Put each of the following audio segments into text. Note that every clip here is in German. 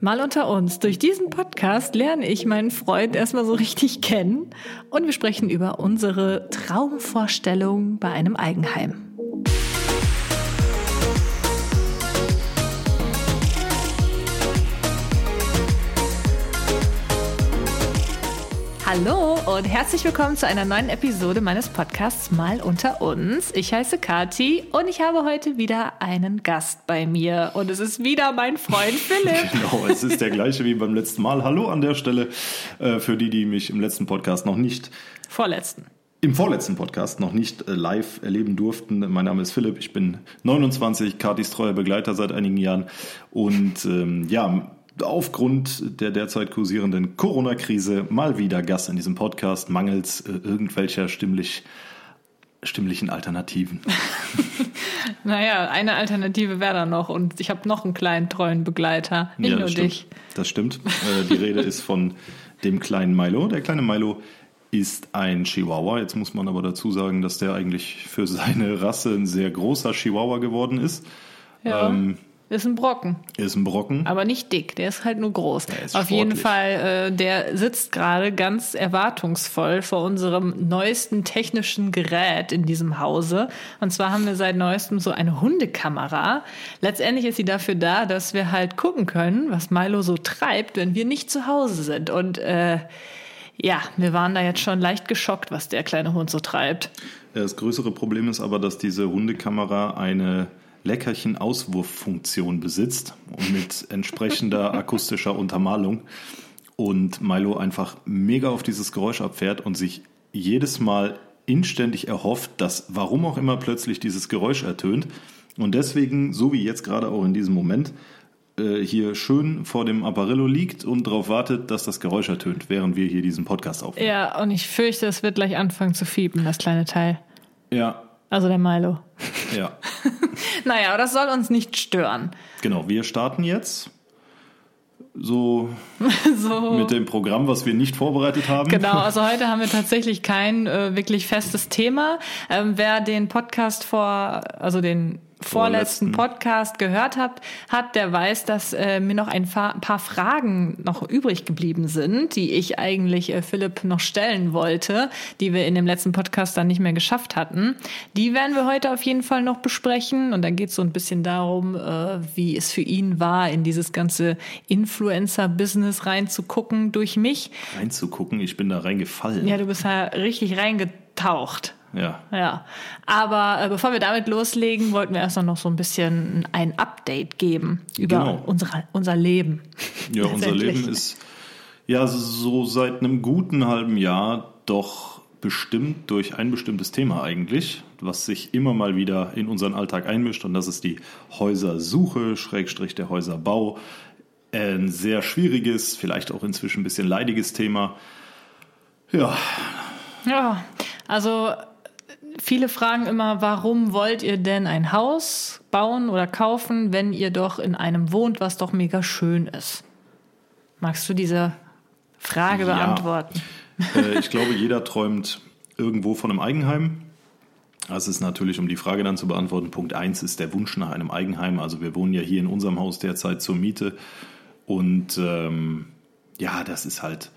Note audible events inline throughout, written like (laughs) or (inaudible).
Mal unter uns. Durch diesen Podcast lerne ich meinen Freund erstmal so richtig kennen und wir sprechen über unsere Traumvorstellung bei einem Eigenheim. Hallo und herzlich willkommen zu einer neuen Episode meines Podcasts Mal unter uns. Ich heiße Kati und ich habe heute wieder einen Gast bei mir und es ist wieder mein Freund Philipp. (laughs) genau, es ist der gleiche wie beim letzten Mal. Hallo an der Stelle äh, für die, die mich im letzten Podcast noch nicht vorletzten im vorletzten Podcast noch nicht äh, live erleben durften. Mein Name ist Philipp, ich bin 29, Katis treuer Begleiter seit einigen Jahren und ähm, ja, aufgrund der derzeit kursierenden Corona-Krise mal wieder Gast in diesem Podcast, mangels äh, irgendwelcher stimmlich, stimmlichen Alternativen. (laughs) naja, eine Alternative wäre da noch und ich habe noch einen kleinen treuen Begleiter, nicht ja, nur stimmt. dich. Das stimmt. Äh, die Rede ist von dem kleinen Milo. Der kleine Milo ist ein Chihuahua. Jetzt muss man aber dazu sagen, dass der eigentlich für seine Rasse ein sehr großer Chihuahua geworden ist. Ja. Ähm, ist ein Brocken. Ist ein Brocken. Aber nicht dick, der ist halt nur groß. Der ist Auf sportlich. jeden Fall, äh, der sitzt gerade ganz erwartungsvoll vor unserem neuesten technischen Gerät in diesem Hause. Und zwar haben wir seit neuestem so eine Hundekamera. Letztendlich ist sie dafür da, dass wir halt gucken können, was Milo so treibt, wenn wir nicht zu Hause sind. Und äh, ja, wir waren da jetzt schon leicht geschockt, was der kleine Hund so treibt. Das größere Problem ist aber, dass diese Hundekamera eine Leckerchen-Auswurffunktion besitzt und mit entsprechender (laughs) akustischer Untermalung und Milo einfach mega auf dieses Geräusch abfährt und sich jedes Mal inständig erhofft, dass warum auch immer plötzlich dieses Geräusch ertönt und deswegen, so wie jetzt gerade auch in diesem Moment, äh, hier schön vor dem Apparillo liegt und darauf wartet, dass das Geräusch ertönt, während wir hier diesen Podcast aufnehmen. Ja, und ich fürchte, es wird gleich anfangen zu fiepen, das kleine Teil. Ja. Also der Milo. Ja. (laughs) naja, aber das soll uns nicht stören. Genau, wir starten jetzt so, (laughs) so, mit dem Programm, was wir nicht vorbereitet haben. Genau, (laughs) also heute haben wir tatsächlich kein äh, wirklich festes Thema. Ähm, wer den Podcast vor, also den vorletzten Podcast gehört habt, hat, der weiß, dass äh, mir noch ein paar Fragen noch übrig geblieben sind, die ich eigentlich äh, Philipp noch stellen wollte, die wir in dem letzten Podcast dann nicht mehr geschafft hatten. Die werden wir heute auf jeden Fall noch besprechen und dann geht es so ein bisschen darum, äh, wie es für ihn war, in dieses ganze Influencer-Business reinzugucken durch mich. Reinzugucken? Ich bin da reingefallen. Ja, du bist da richtig reingetaucht. Ja. Ja. Aber äh, bevor wir damit loslegen, wollten wir erst noch so ein bisschen ein Update geben über genau. unsere, unser Leben. Ja, unser Leben ist ja so seit einem guten halben Jahr doch bestimmt durch ein bestimmtes Thema eigentlich, was sich immer mal wieder in unseren Alltag einmischt und das ist die Häusersuche, Schrägstrich der Häuserbau. Ein sehr schwieriges, vielleicht auch inzwischen ein bisschen leidiges Thema. Ja. Ja, also viele fragen immer, warum wollt ihr denn ein Haus bauen oder kaufen, wenn ihr doch in einem wohnt, was doch mega schön ist? Magst du diese Frage ja. beantworten? Äh, ich glaube, jeder träumt irgendwo von einem Eigenheim. Das ist natürlich, um die Frage dann zu beantworten, Punkt 1 ist der Wunsch nach einem Eigenheim. Also wir wohnen ja hier in unserem Haus derzeit zur Miete. Und ähm, ja, das ist halt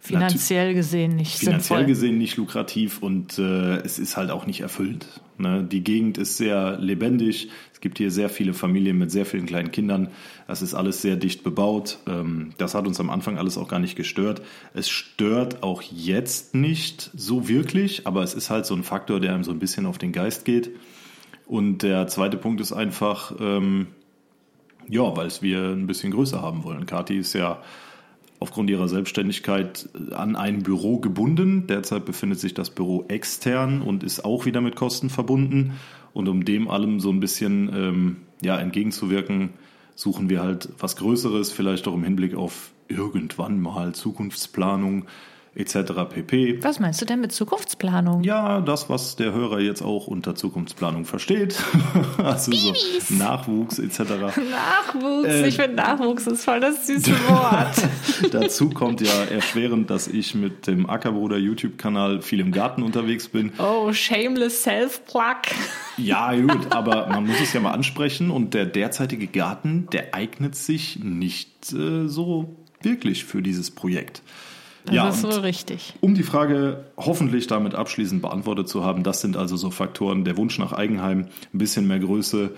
Finanziell gesehen nicht Finanziell sinnvoll. gesehen nicht lukrativ und äh, es ist halt auch nicht erfüllend. Ne? Die Gegend ist sehr lebendig. Es gibt hier sehr viele Familien mit sehr vielen kleinen Kindern. Das ist alles sehr dicht bebaut. Ähm, das hat uns am Anfang alles auch gar nicht gestört. Es stört auch jetzt nicht so wirklich, aber es ist halt so ein Faktor, der einem so ein bisschen auf den Geist geht. Und der zweite Punkt ist einfach, ähm, ja, weil es wir ein bisschen größer haben wollen. Kati ist ja aufgrund ihrer Selbstständigkeit an ein Büro gebunden. Derzeit befindet sich das Büro extern und ist auch wieder mit Kosten verbunden. Und um dem allem so ein bisschen ähm, ja, entgegenzuwirken, suchen wir halt was Größeres, vielleicht auch im Hinblick auf irgendwann mal Zukunftsplanung, etc. pp. Was meinst du denn mit Zukunftsplanung? Ja, das, was der Hörer jetzt auch unter Zukunftsplanung versteht. (laughs) also so Nachwuchs etc. Nachwuchs, äh, ich finde Nachwuchs ist voll das süße (laughs) Wort. Dazu kommt ja erschwerend, dass ich mit dem Ackerbruder YouTube-Kanal viel im Garten unterwegs bin. Oh, shameless self-plug. Ja, gut, (laughs) aber man muss es ja mal ansprechen und der derzeitige Garten, der eignet sich nicht äh, so wirklich für dieses Projekt. Das ja, ist so richtig. Um die Frage hoffentlich damit abschließend beantwortet zu haben, das sind also so Faktoren, der Wunsch nach Eigenheim, ein bisschen mehr Größe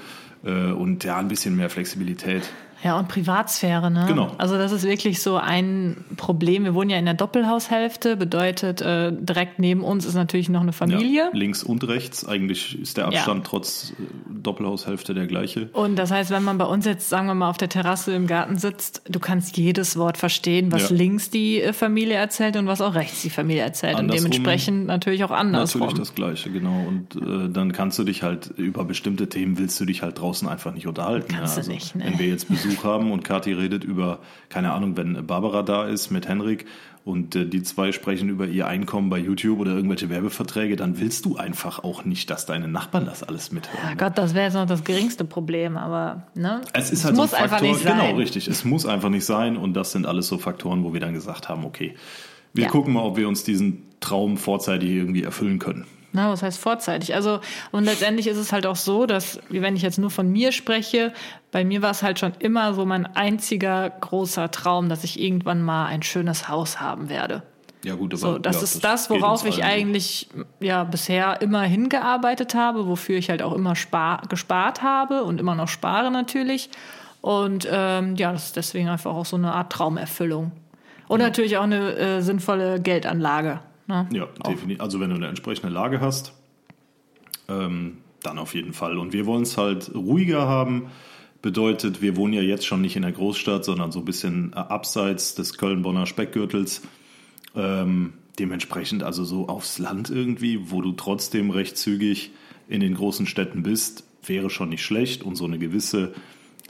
äh, und ja, ein bisschen mehr Flexibilität. Ja, und Privatsphäre, ne? Genau. Also das ist wirklich so ein Problem. Wir wohnen ja in der Doppelhaushälfte, bedeutet äh, direkt neben uns ist natürlich noch eine Familie. Ja, links und rechts. Eigentlich ist der Abstand ja. trotz äh, Doppelhaushälfte der gleiche. Und das heißt, wenn man bei uns jetzt, sagen wir mal, auf der Terrasse im Garten sitzt, du kannst jedes Wort verstehen, was ja. links die äh, Familie erzählt und was auch rechts die Familie erzählt. Andersrum, und dementsprechend natürlich auch anders. Natürlich das Gleiche, genau. Und äh, dann kannst du dich halt über bestimmte Themen willst du dich halt draußen einfach nicht unterhalten. Kannst ja. also, du nicht, ne? Wenn wir jetzt Besuch Besuch haben und Kathi redet über, keine Ahnung, wenn Barbara da ist mit Henrik und äh, die zwei sprechen über ihr Einkommen bei YouTube oder irgendwelche Werbeverträge, dann willst du einfach auch nicht, dass deine Nachbarn das alles mithören. Ja Gott, das wäre jetzt noch das geringste Problem, aber ne? Es ist halt es muss so ein Faktor, einfach nicht sein. genau richtig. Es muss einfach nicht sein und das sind alles so Faktoren, wo wir dann gesagt haben, okay, wir ja. gucken mal, ob wir uns diesen Traum vorzeitig irgendwie erfüllen können. Na, was heißt vorzeitig? Also, und letztendlich ist es halt auch so, dass, wenn ich jetzt nur von mir spreche, bei mir war es halt schon immer so mein einziger großer Traum, dass ich irgendwann mal ein schönes Haus haben werde. Ja, gut, aber so, das ja, ist das, worauf ich eigentlich ja bisher immer hingearbeitet habe, wofür ich halt auch immer spar gespart habe und immer noch spare natürlich. Und ähm, ja, das ist deswegen einfach auch so eine Art Traumerfüllung. Und ja. natürlich auch eine äh, sinnvolle Geldanlage. Ne? Ja, definitiv. Also wenn du eine entsprechende Lage hast, ähm, dann auf jeden Fall. Und wir wollen es halt ruhiger haben. Bedeutet, wir wohnen ja jetzt schon nicht in der Großstadt, sondern so ein bisschen abseits des Köln-Bonner Speckgürtels. Ähm, dementsprechend also so aufs Land irgendwie, wo du trotzdem recht zügig in den großen Städten bist, wäre schon nicht schlecht. Und so eine gewisse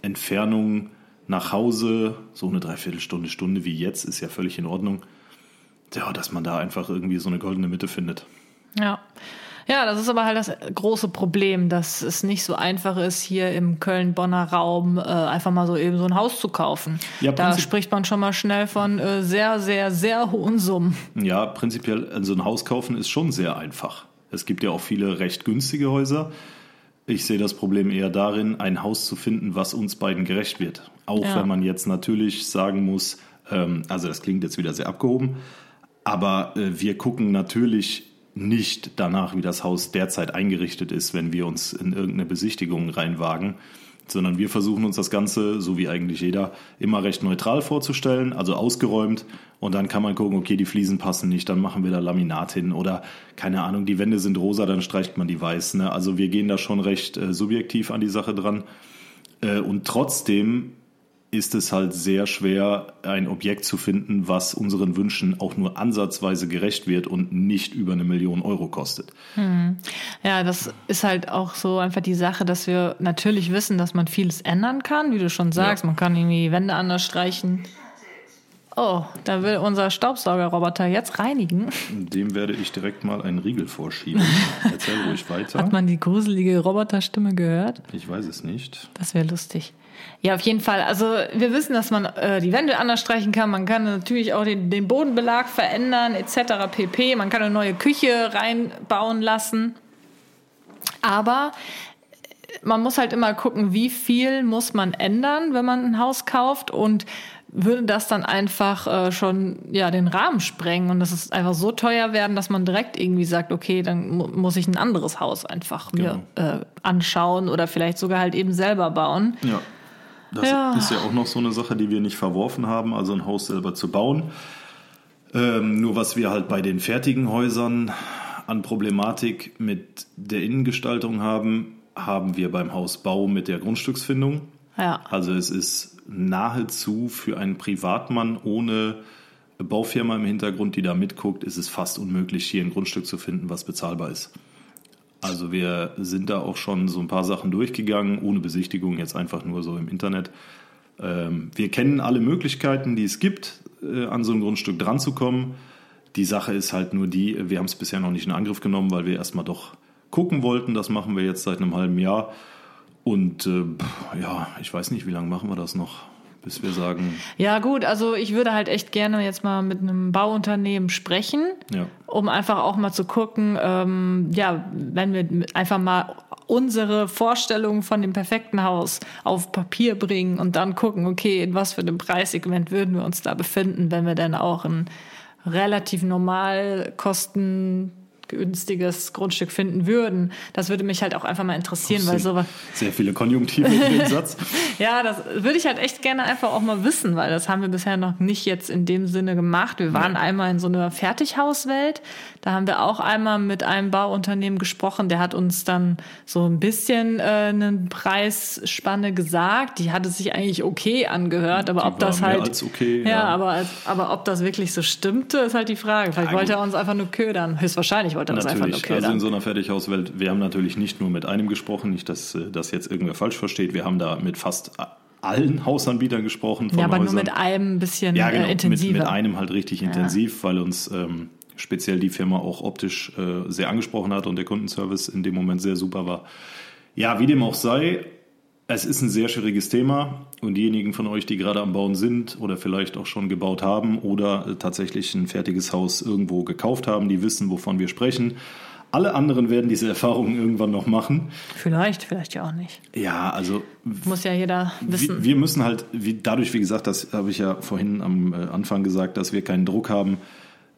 Entfernung nach Hause, so eine Dreiviertelstunde, Stunde wie jetzt, ist ja völlig in Ordnung ja, dass man da einfach irgendwie so eine goldene Mitte findet. Ja. Ja, das ist aber halt das große Problem, dass es nicht so einfach ist, hier im Köln-Bonner Raum äh, einfach mal so eben so ein Haus zu kaufen. Ja, da spricht man schon mal schnell von äh, sehr, sehr, sehr hohen Summen. Ja, prinzipiell, also ein Haus kaufen ist schon sehr einfach. Es gibt ja auch viele recht günstige Häuser. Ich sehe das Problem eher darin, ein Haus zu finden, was uns beiden gerecht wird. Auch ja. wenn man jetzt natürlich sagen muss, ähm, also das klingt jetzt wieder sehr abgehoben, aber äh, wir gucken natürlich nicht danach, wie das Haus derzeit eingerichtet ist, wenn wir uns in irgendeine Besichtigung reinwagen, sondern wir versuchen uns das Ganze, so wie eigentlich jeder, immer recht neutral vorzustellen, also ausgeräumt. Und dann kann man gucken, okay, die Fliesen passen nicht, dann machen wir da Laminat hin oder keine Ahnung, die Wände sind rosa, dann streicht man die weiß. Ne? Also wir gehen da schon recht äh, subjektiv an die Sache dran. Äh, und trotzdem ist es halt sehr schwer, ein Objekt zu finden, was unseren Wünschen auch nur ansatzweise gerecht wird und nicht über eine Million Euro kostet. Hm. Ja, das ist halt auch so einfach die Sache, dass wir natürlich wissen, dass man vieles ändern kann, wie du schon sagst. Ja. Man kann irgendwie Wände anders streichen. Oh, da will unser Staubsaugerroboter jetzt reinigen. Dem werde ich direkt mal einen Riegel vorschieben. Erzähl ruhig weiter. Hat man die gruselige Roboterstimme gehört? Ich weiß es nicht. Das wäre lustig. Ja, auf jeden Fall. Also wir wissen, dass man äh, die Wände anders streichen kann. Man kann natürlich auch den, den Bodenbelag verändern etc. pp. Man kann eine neue Küche reinbauen lassen. Aber man muss halt immer gucken, wie viel muss man ändern, wenn man ein Haus kauft und würde das dann einfach äh, schon ja den Rahmen sprengen und das ist einfach so teuer werden, dass man direkt irgendwie sagt, okay, dann mu muss ich ein anderes Haus einfach mir genau. äh, anschauen oder vielleicht sogar halt eben selber bauen. Ja. Das ja. ist ja auch noch so eine Sache, die wir nicht verworfen haben, also ein Haus selber zu bauen. Ähm, nur was wir halt bei den fertigen Häusern an Problematik mit der Innengestaltung haben, haben wir beim Hausbau mit der Grundstücksfindung. Ja. Also es ist nahezu für einen Privatmann ohne Baufirma im Hintergrund, die da mitguckt, ist es fast unmöglich, hier ein Grundstück zu finden, was bezahlbar ist. Also wir sind da auch schon so ein paar Sachen durchgegangen, ohne Besichtigung, jetzt einfach nur so im Internet. Ähm, wir kennen alle Möglichkeiten, die es gibt, äh, an so ein Grundstück dran zu kommen. Die Sache ist halt nur die, wir haben es bisher noch nicht in Angriff genommen, weil wir erstmal doch gucken wollten. Das machen wir jetzt seit einem halben Jahr. Und äh, ja, ich weiß nicht, wie lange machen wir das noch, bis wir sagen. Ja, gut, also ich würde halt echt gerne jetzt mal mit einem Bauunternehmen sprechen, Ja. um einfach auch mal zu gucken, ähm, ja, wenn wir einfach mal unsere Vorstellung von dem perfekten Haus auf Papier bringen und dann gucken, okay, in was für einem Preissegment würden wir uns da befinden, wenn wir dann auch ein relativ normal kosten günstiges Grundstück finden würden. Das würde mich halt auch einfach mal interessieren, weil so Sehr viele Konjunktive in dem Satz. (laughs) ja, das würde ich halt echt gerne einfach auch mal wissen, weil das haben wir bisher noch nicht jetzt in dem Sinne gemacht. Wir waren einmal in so einer Fertighauswelt. Da haben wir auch einmal mit einem Bauunternehmen gesprochen. Der hat uns dann so ein bisschen äh, eine Preisspanne gesagt. Die hatte sich eigentlich okay angehört, aber Die ob das war mehr halt als okay, ja, ja. aber aber ob das wirklich so stimmte, ist halt die Frage. Vielleicht Ja, wollte er uns einfach nur ködern. Höchstwahrscheinlich wollte er uns einfach nur Natürlich, also in so einer Fertighauswelt, wir haben natürlich nicht nur mit einem gesprochen, nicht, dass äh, das jetzt irgendwer falsch versteht. Wir haben da mit fast allen Hausanbietern gesprochen. Ja, aber nur Häusern. mit einem ein bisschen ja, genau, äh, mit, intensiver. mit einem halt richtig intensiv, weil uns ähm, speziell die Firma auch optisch äh, sehr angesprochen hat und der Kundenservice in dem Moment sehr super war. Ja, wie dem auch sei, es ist ein sehr schwieriges Thema und diejenigen von euch, die gerade am Bauen sind oder vielleicht auch schon gebaut haben oder äh, tatsächlich ein fertiges Haus irgendwo gekauft haben, die wissen, wovon wir sprechen. Alle anderen werden diese (laughs) Erfahrungen irgendwann noch machen. Vielleicht, vielleicht ja auch nicht. Ja, also Muss ja jeder wissen. wir, wir müssen halt, wie, dadurch, wie gesagt, das habe ich ja vorhin am äh, Anfang gesagt, dass wir keinen Druck haben,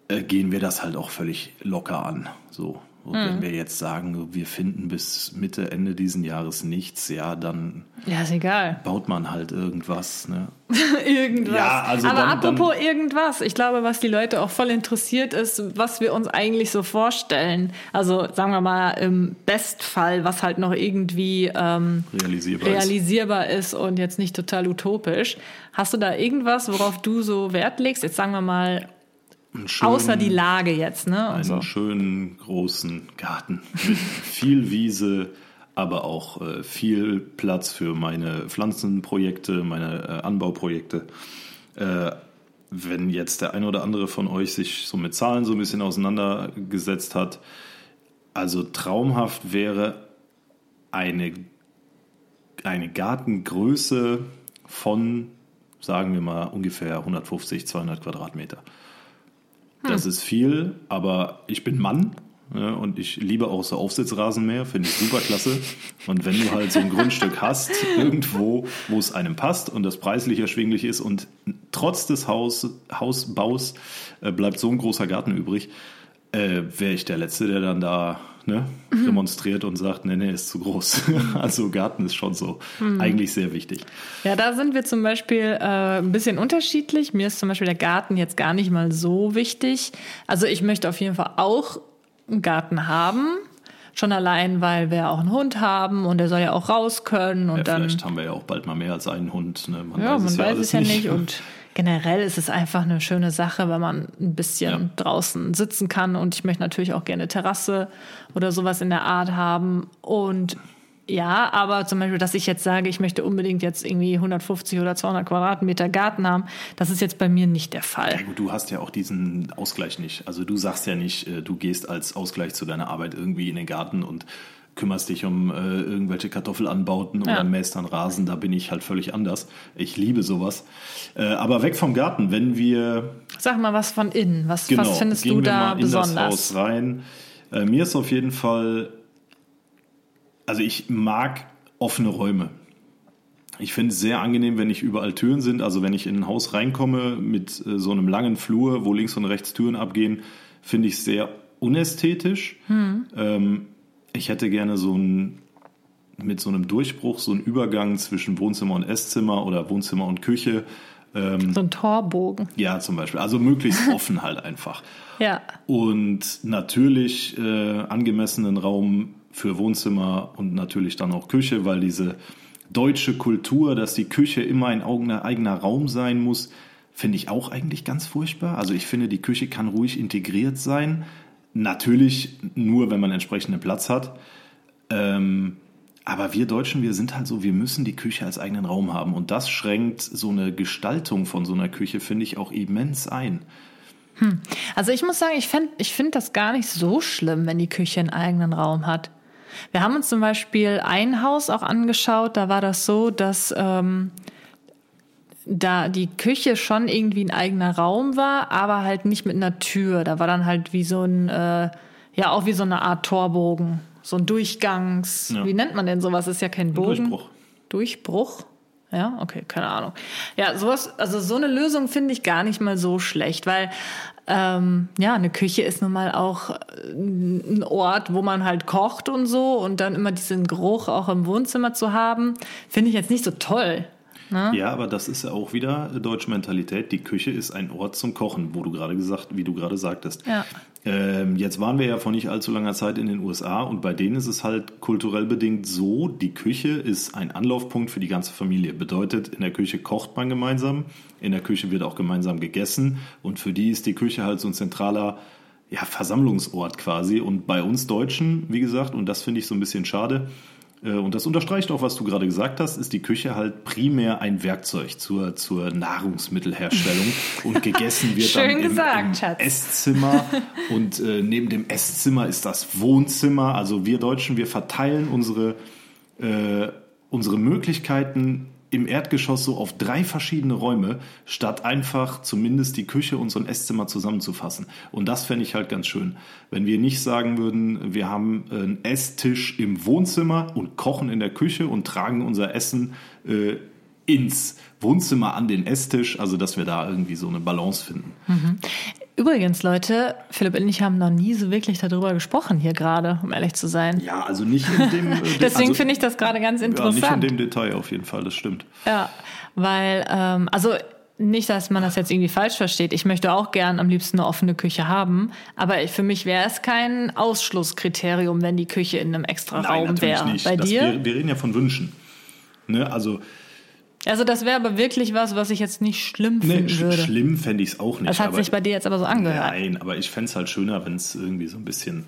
äh, gehen wir das halt auch völlig locker an. So. Und Hm. wenn wir jetzt sagen, wir finden bis Mitte, Ende diesen Jahres nichts, ja, dann ja, ist egal. baut man halt irgendwas. Ne? (laughs) irgendwas. Ja, also Aber dann- apropos irgendwas, ich glaube, was die Leute auch voll interessiert ist, was wir uns eigentlich so vorstellen. Also sagen wir mal im Bestfall, was halt noch irgendwie ähm, Realisierbar ist. realisierbar ist und jetzt nicht total utopisch. Hast du da irgendwas, worauf du so Wert legst? Jetzt sagen wir mal, schönen- außer die Lage jetzt, ne? einen schönen großen Garten mit (laughs) viel Wiese, aber auch äh, viel Platz für meine Pflanzenprojekte, meine äh, Anbauprojekte. Äh, wenn jetzt der eine oder andere von euch sich so mit Zahlen so ein bisschen auseinandergesetzt hat, also traumhaft wäre eine, eine Gartengröße von, sagen wir mal, ungefähr 150, 200 Quadratmeter. Das ist viel, aber ich bin Mann ne, und ich liebe auch so Aufsitzrasenmäher, finde ich super klasse. Und wenn du halt so ein Grundstück hast, irgendwo, wo es einem passt und das preislich erschwinglich ist und trotz des Haus, Hausbaus äh, bleibt so ein großer Garten übrig, äh, wäre ich der Letzte, der dann da ne, demonstriert und sagt, nee, nee, ist zu groß. (laughs) also Garten ist schon so eigentlich sehr wichtig. Ja, da sind wir zum Beispiel äh, ein bisschen unterschiedlich. Mir ist zum Beispiel der Garten jetzt gar nicht mal so wichtig. Also ich möchte auf jeden Fall auch einen Garten haben. Schon allein, weil wir auch einen Hund haben und der soll ja auch raus können. Und Ja, dann, vielleicht haben wir ja auch bald mal mehr als einen Hund. Ne? Man ja, man weiß alles es ja nicht. Und (laughs) generell ist es einfach eine schöne Sache, wenn man ein bisschen Ja. draußen sitzen kann. Und ich möchte natürlich auch gerne Terrasse oder sowas in der Art haben. Und ja, aber zum Beispiel, dass ich jetzt sage, ich möchte unbedingt jetzt irgendwie 150 oder 200 Quadratmeter Garten haben, das ist jetzt bei mir nicht der Fall. Ja gut, du hast ja auch diesen Ausgleich nicht. Also du sagst ja nicht, äh, du gehst als Ausgleich zu deiner Arbeit irgendwie in den Garten und kümmerst dich um äh, irgendwelche Kartoffelanbauten Ja. oder mähst dann Rasen. Da bin ich halt völlig anders. Ich liebe sowas. Äh, aber weg vom Garten, wenn wir Sag mal was von innen. Was, genau, was findest du da in das besonders? Haus rein. Äh, mir ist auf jeden Fall, also ich mag offene Räume. Ich finde es sehr angenehm, wenn nicht überall Türen sind. Also wenn ich in ein Haus reinkomme mit äh, so einem langen Flur, wo links und rechts Türen abgehen, finde ich sehr unästhetisch. Ähm, ich hätte gerne so ein mit so einem Durchbruch, so einen Übergang zwischen Wohnzimmer und Esszimmer oder Wohnzimmer und Küche. So ein Torbogen. Ja, zum Beispiel. Also möglichst (laughs) offen halt einfach. Ja. Und natürlich äh, angemessenen Raum für Wohnzimmer und natürlich dann auch Küche, weil diese deutsche Kultur, dass die Küche immer ein eigener Raum sein muss, finde ich auch eigentlich ganz furchtbar. Also ich finde, die Küche kann ruhig integriert sein. Natürlich nur, wenn man entsprechenden Platz hat. Ähm, aber wir Deutschen, wir sind halt so, wir müssen die Küche als eigenen Raum haben. Und das schränkt so eine Gestaltung von so einer Küche, finde ich, auch immens ein. Hm. Also ich muss sagen, ich finde ich find das gar nicht so schlimm, wenn die Küche einen eigenen Raum hat. Wir haben uns zum Beispiel ein Haus auch angeschaut, da war das so, dass ähm, da die Küche schon irgendwie ein eigener Raum war, aber halt nicht mit einer Tür. Da war dann halt wie so ein, äh, ja auch wie so eine Art Torbogen, so ein Durchgangs, ja. wie nennt man denn sowas? Ist ja kein Bogen. Durchbruch. Durchbruch. Ja, okay, keine Ahnung. Ja, sowas, also so eine Lösung finde ich gar nicht mal so schlecht, weil ähm, ja, eine Küche ist nun mal auch äh, ein Ort, wo man halt kocht und so und dann immer diesen Geruch auch im Wohnzimmer zu haben, finde ich jetzt nicht so toll. Ne? Ja, aber das ist ja auch wieder deutsche Mentalität. Die Küche ist ein Ort zum Kochen, wo du gerade gesagt, wie du gerade sagtest. Ja. Ähm, jetzt waren wir ja vor nicht allzu langer Zeit in den USA und bei denen ist es halt kulturell bedingt so, die Küche ist ein Anlaufpunkt für die ganze Familie. Bedeutet, in der Küche kocht man gemeinsam, in der Küche wird auch gemeinsam gegessen und für die ist die Küche halt so ein zentraler ja, Versammlungsort quasi. Und bei uns Deutschen, wie gesagt, und das finde ich so ein bisschen schade, und das unterstreicht auch, was du gerade gesagt hast, ist die Küche halt primär ein Werkzeug zur, zur Nahrungsmittelherstellung. Und gegessen (laughs) wird Schön dann im, gesagt, im Esszimmer. Und äh, neben dem Esszimmer ist das Wohnzimmer. Also wir Deutschen, wir verteilen unsere, äh, unsere Möglichkeiten im Erdgeschoss so auf drei verschiedene Räume, statt einfach zumindest die Küche und so ein Esszimmer zusammenzufassen. Und das fände ich halt ganz schön. Wenn wir nicht sagen würden, wir haben einen Esstisch im Wohnzimmer und kochen in der Küche und tragen unser Essen äh, ins Wohnzimmer an den Esstisch, also dass wir da irgendwie so eine Balance finden. Mhm. Übrigens, Leute, Philipp und ich haben noch nie so wirklich darüber gesprochen hier gerade, um ehrlich zu sein. Ja, also nicht in dem. (laughs) Äh, Deswegen also, finde ich das gerade ganz interessant. Ja, nicht in dem Detail auf jeden Fall, das stimmt. Ja, weil, ähm, also nicht, dass man das jetzt irgendwie falsch versteht. Ich möchte auch gern am liebsten eine offene Küche haben, aber für mich wäre es kein Ausschlusskriterium, wenn die Küche in einem extra Nein, Raum wäre. Bei das, dir? Wir, wir, reden ja von Wünschen. Ne? Also also das wäre aber wirklich was, was ich jetzt nicht schlimm nee, finden würde. Schlimm fände ich es auch nicht. Das hat sich bei dir jetzt aber so angehört. Nein, aber ich fände es halt schöner, wenn es irgendwie so ein bisschen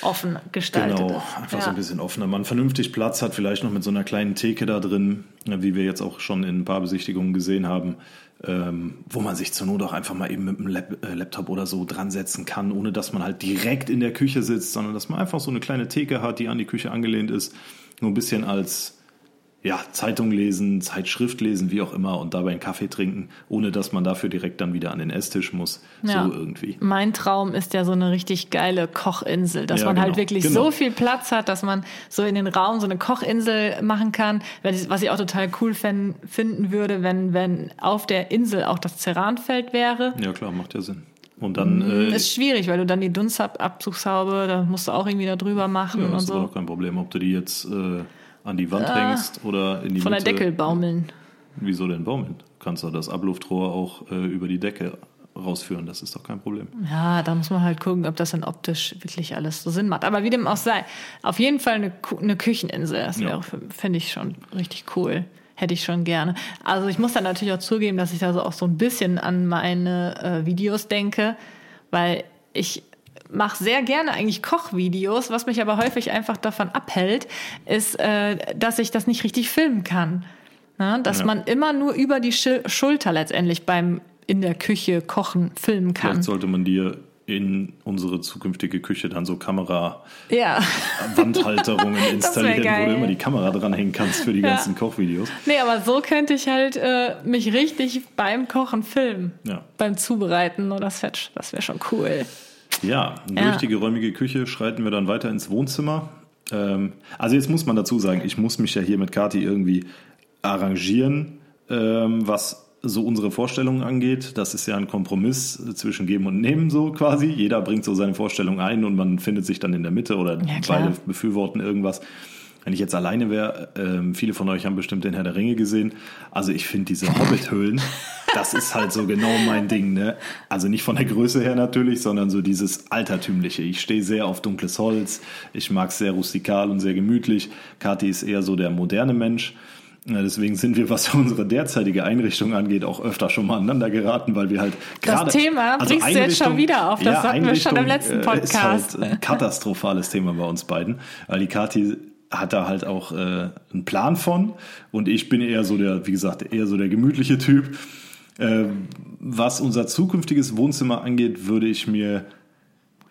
offen gestaltet genau, ist. einfach ja. so ein bisschen offener. Man vernünftig Platz hat, vielleicht noch mit so einer kleinen Theke da drin, wie wir jetzt auch schon in ein paar Besichtigungen gesehen haben, ähm, wo man sich zur Not auch einfach mal eben mit einem Lab äh, Laptop oder so dran setzen kann, ohne dass man halt direkt in der Küche sitzt, sondern dass man einfach so eine kleine Theke hat, die an die Küche angelehnt ist, nur ein bisschen als ja, Zeitung lesen, Zeitschrift lesen, wie auch immer und dabei einen Kaffee trinken, ohne dass man dafür direkt dann wieder an den Esstisch muss. Ja. So irgendwie. Mein Traum ist ja so eine richtig geile Kochinsel, dass ja, man halt genau, halt wirklich genau. so viel Platz hat, dass man so in den Raum so eine Kochinsel machen kann. Was ich auch total cool finden würde, wenn, wenn auf der Insel auch das Ceranfeld wäre. Ja, klar, macht ja Sinn. Und dann. Mm, äh, ist schwierig, weil du dann die Dunstabzugshaube, da musst du auch irgendwie da drüber machen ja, und so. Das ist auch kein Problem, ob du die jetzt. Äh an die Wand ah, hängst oder in die Von Mitte. der Deckel baumeln. Wieso denn baumeln? Kannst du das Abluftrohr auch äh, über die Decke rausführen, das ist doch kein Problem. Ja, da muss man halt gucken, ob das dann optisch wirklich alles so Sinn macht. Aber wie dem auch sei, auf jeden Fall eine, eine Kücheninsel, das wäre, ja. finde ich schon richtig cool. Hätte ich schon gerne. Also ich muss dann natürlich auch zugeben, dass ich da so auch so ein bisschen an meine äh, Videos denke, weil ich mache sehr gerne eigentlich Kochvideos. Was mich aber häufig einfach davon abhält, ist, äh, dass ich das nicht richtig filmen kann. Na, dass ja. man immer nur über die Schulter letztendlich beim in der Küche kochen filmen kann. Vielleicht sollte man dir in unsere zukünftige Küche dann so Kamera-Wandhalterungen ja. (laughs) installieren, wo du immer die Kamera dranhängen kannst für die ja. ganzen Kochvideos. Nee, aber so könnte ich halt äh, mich richtig beim Kochen filmen. Ja. Beim Zubereiten oder das. Das wäre schon cool. Ja, durch ja. die geräumige Küche schreiten wir dann weiter ins Wohnzimmer. Ähm, also jetzt muss man dazu sagen, ich muss mich ja hier mit Kati irgendwie arrangieren, ähm, was so unsere Vorstellungen angeht. Das ist ja ein Kompromiss zwischen Geben und Nehmen so quasi. Jeder bringt so seine Vorstellung ein und man findet sich dann in der Mitte oder ja, beide befürworten irgendwas. Wenn ich jetzt alleine wäre, ähm, viele von euch haben bestimmt den Herr der Ringe gesehen. Also ich finde diese Hobbit-Höhlen, (laughs) das ist halt so genau mein Ding. Ne? Also nicht von der Größe her natürlich, sondern so dieses Altertümliche. Ich stehe sehr auf dunkles Holz. Ich mag es sehr rustikal und sehr gemütlich. Kathi ist eher so der moderne Mensch. Ja, deswegen sind wir, was (laughs) unsere derzeitige Einrichtung angeht, auch öfter schon mal aneinander geraten, weil wir halt gerade. Das Thema also bringst du jetzt schon wieder auf. Das ja, hatten wir schon im letzten Podcast. Ist halt ein katastrophales Thema bei uns beiden, weil die Kathi hat da halt auch äh, einen Plan von und ich bin eher so der, wie gesagt, eher so der gemütliche Typ. Äh, was unser zukünftiges Wohnzimmer angeht, würde ich mir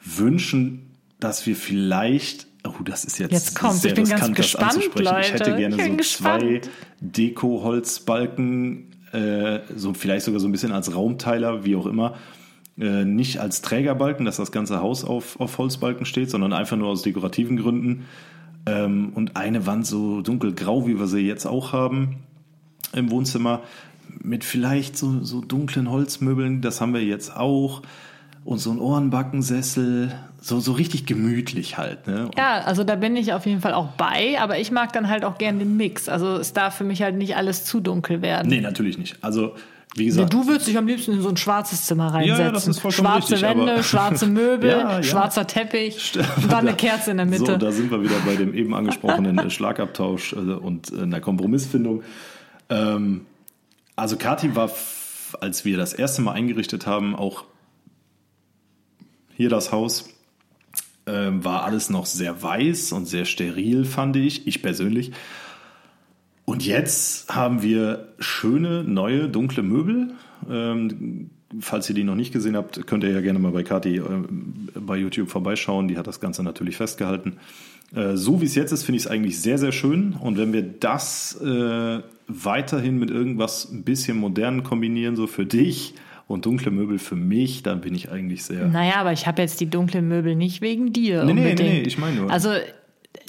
wünschen, dass wir vielleicht Oh, das ist jetzt, jetzt kommt's. sehr ich bin riskant, ganz gespannt. Ich hätte gerne ich so gespannt. zwei Deko-Holzbalken, äh, so vielleicht sogar so ein bisschen als Raumteiler, wie auch immer. Äh, nicht als Trägerbalken, dass das ganze Haus auf, auf Holzbalken steht, sondern einfach nur aus dekorativen Gründen. Ähm, und eine Wand so dunkelgrau, wie wir sie jetzt auch haben im Wohnzimmer, mit vielleicht so, so dunklen Holzmöbeln, das haben wir jetzt auch. Und so ein Ohrenbackensessel, so, so richtig gemütlich halt. Ne? Ja, also da bin ich auf jeden Fall auch bei, aber ich mag dann halt auch gern den Mix. Also es darf für mich halt nicht alles zu dunkel werden. Nee, natürlich nicht. Also, wie gesagt. du würdest dich am liebsten in so ein schwarzes Zimmer reinsetzen. Ja, ja, das ist vollkommen Schwarze richtig, Wände, schwarze (laughs) Möbel, Ja, ja. schwarzer Teppich und dann eine Kerze in der Mitte. So, da sind wir wieder bei dem eben angesprochenen äh, Schlagabtausch äh, und äh, einer Kompromissfindung. Ähm, also Kati war, als wir das erste Mal eingerichtet haben, auch hier das Haus, ähm, war alles noch sehr weiß und sehr steril, fand ich, ich persönlich. Und jetzt haben wir schöne, neue, dunkle Möbel. Ähm, falls ihr die noch nicht gesehen habt, könnt ihr ja gerne mal bei Kati ähm, bei YouTube vorbeischauen. Die hat das Ganze natürlich festgehalten. Äh, so wie es jetzt ist, finde ich es eigentlich sehr, sehr schön. Und wenn wir das äh, weiterhin mit irgendwas ein bisschen modernen kombinieren, so für dich und dunkle Möbel für mich, dann bin ich eigentlich sehr. Naja, aber ich habe jetzt die dunklen Möbel nicht wegen dir. Nee, nee, nee, unbedingt. nee, ich meine nur. Also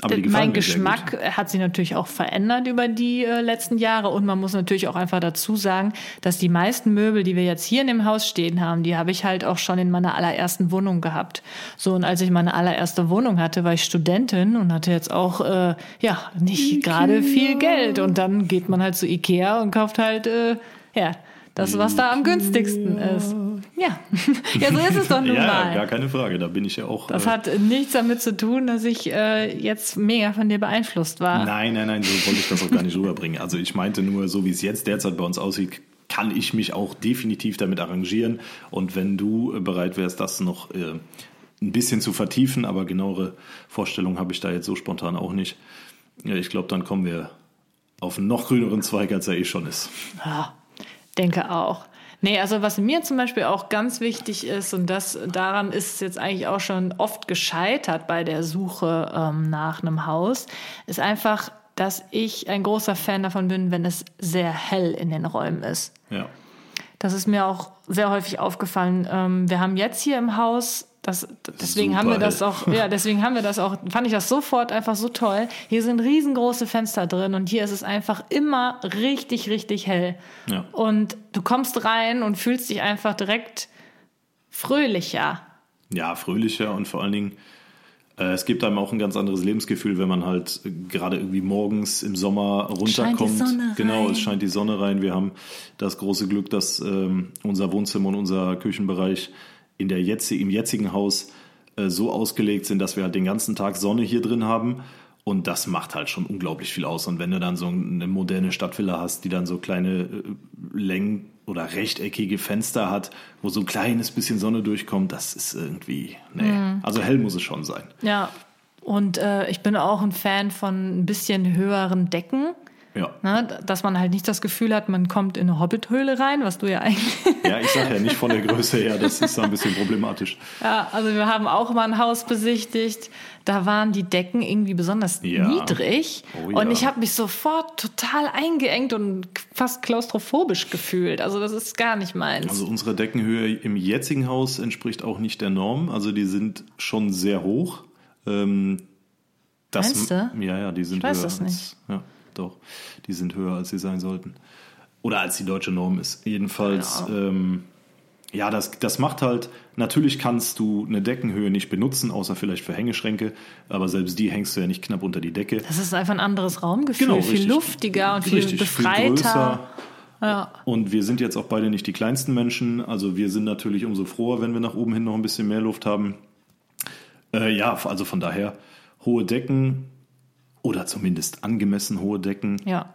Aber die d- gefallen mein Geschmack hat sich natürlich auch verändert über die äh, letzten Jahre. Und man muss natürlich auch einfach dazu sagen, dass die meisten Möbel, die wir jetzt hier in dem Haus stehen haben, die habe ich halt auch schon in meiner allerersten Wohnung gehabt. So und als ich meine allererste Wohnung hatte, war ich Studentin und hatte jetzt auch äh, ja nicht gerade viel Geld. Und dann geht man halt zu Ikea und kauft halt äh, ja das, was da am günstigsten ist. Ja, (laughs) ja so ist es doch nun (laughs) ja, mal. gar keine Frage. Da bin ich ja auch. Das äh, hat nichts damit zu tun, dass ich äh, jetzt mega von dir beeinflusst war. Nein, nein, nein, so wollte ich das auch gar nicht (laughs) rüberbringen. Also ich meinte nur, so wie es jetzt derzeit bei uns aussieht, kann ich mich auch definitiv damit arrangieren. Und wenn du äh, bereit wärst, das noch äh, ein bisschen zu vertiefen, aber genauere Vorstellungen habe ich da jetzt so spontan auch nicht. Ja, ich glaube, dann kommen wir auf einen noch grüneren Zweig, als er eh schon ist. Ja, denke auch. Nee, also was mir zum Beispiel auch ganz wichtig ist, und das daran ist es jetzt eigentlich auch schon oft gescheitert bei der Suche ähm, nach einem Haus, ist einfach, dass ich ein großer Fan davon bin, wenn es sehr hell in den Räumen ist. Ja. Das ist mir auch sehr häufig aufgefallen. Ähm, wir haben jetzt hier im Haus, das, deswegen Super haben wir das auch, ja, deswegen haben wir das auch, fand ich das sofort einfach so toll. Hier sind riesengroße Fenster drin und hier ist es einfach immer richtig, richtig hell. Ja. Und du kommst rein und fühlst dich einfach direkt fröhlicher. Ja, fröhlicher und vor allen Dingen, äh, es gibt einem auch ein ganz anderes Lebensgefühl, wenn man halt äh, gerade irgendwie morgens im Sommer runterkommt. Sonne genau, rein. es scheint die Sonne rein. Wir haben das große Glück, dass ähm, unser Wohnzimmer und unser Küchenbereich in der jetz im jetzigen Haus äh, so ausgelegt sind, dass wir halt den ganzen Tag Sonne hier drin haben. Und das macht halt schon unglaublich viel aus. Und wenn du dann so eine moderne Stadtvilla hast, die dann so kleine äh, Längen oder rechteckige Fenster hat, wo so ein kleines bisschen Sonne durchkommt, das ist irgendwie, nee. Mhm. Also hell muss es schon sein. Ja. Und äh, ich bin auch ein Fan von ein bisschen höheren Decken. Ja. Ne, dass man halt nicht das Gefühl hat, man kommt in eine Hobbithöhle rein, was du ja eigentlich Ja, ich sag ja nicht von der Größe her, das ist ein bisschen problematisch. Ja, also wir haben auch mal ein Haus besichtigt. Da waren die Decken irgendwie besonders Ja. niedrig. Oh ja. Und ich habe mich sofort total eingeengt und fast klaustrophobisch gefühlt. Also das ist gar nicht meins. Also unsere Deckenhöhe im jetzigen Haus entspricht auch nicht der Norm. Also die sind schon sehr hoch. Ähm, das, Meinst du? Ja, ja, die sind Ich weiß höher. das als, nicht. Ja, doch. Die sind höher, als sie sein sollten. Oder als die deutsche Norm ist. Jedenfalls, Genau. ähm, ja, das, das macht halt, natürlich kannst du eine Deckenhöhe nicht benutzen, außer vielleicht für Hängeschränke, aber selbst die hängst du ja nicht knapp unter die Decke. das ist einfach ein anderes Raumgefühl, Genau, viel luftiger und viel Richtig, viel befreiter. größer. ja. Und wir sind jetzt auch beide nicht die kleinsten Menschen. Also wir sind natürlich umso froher, wenn wir nach oben hin noch ein bisschen mehr Luft haben. Äh, ja, also von daher hohe Decken oder zumindest angemessen hohe Decken. ja.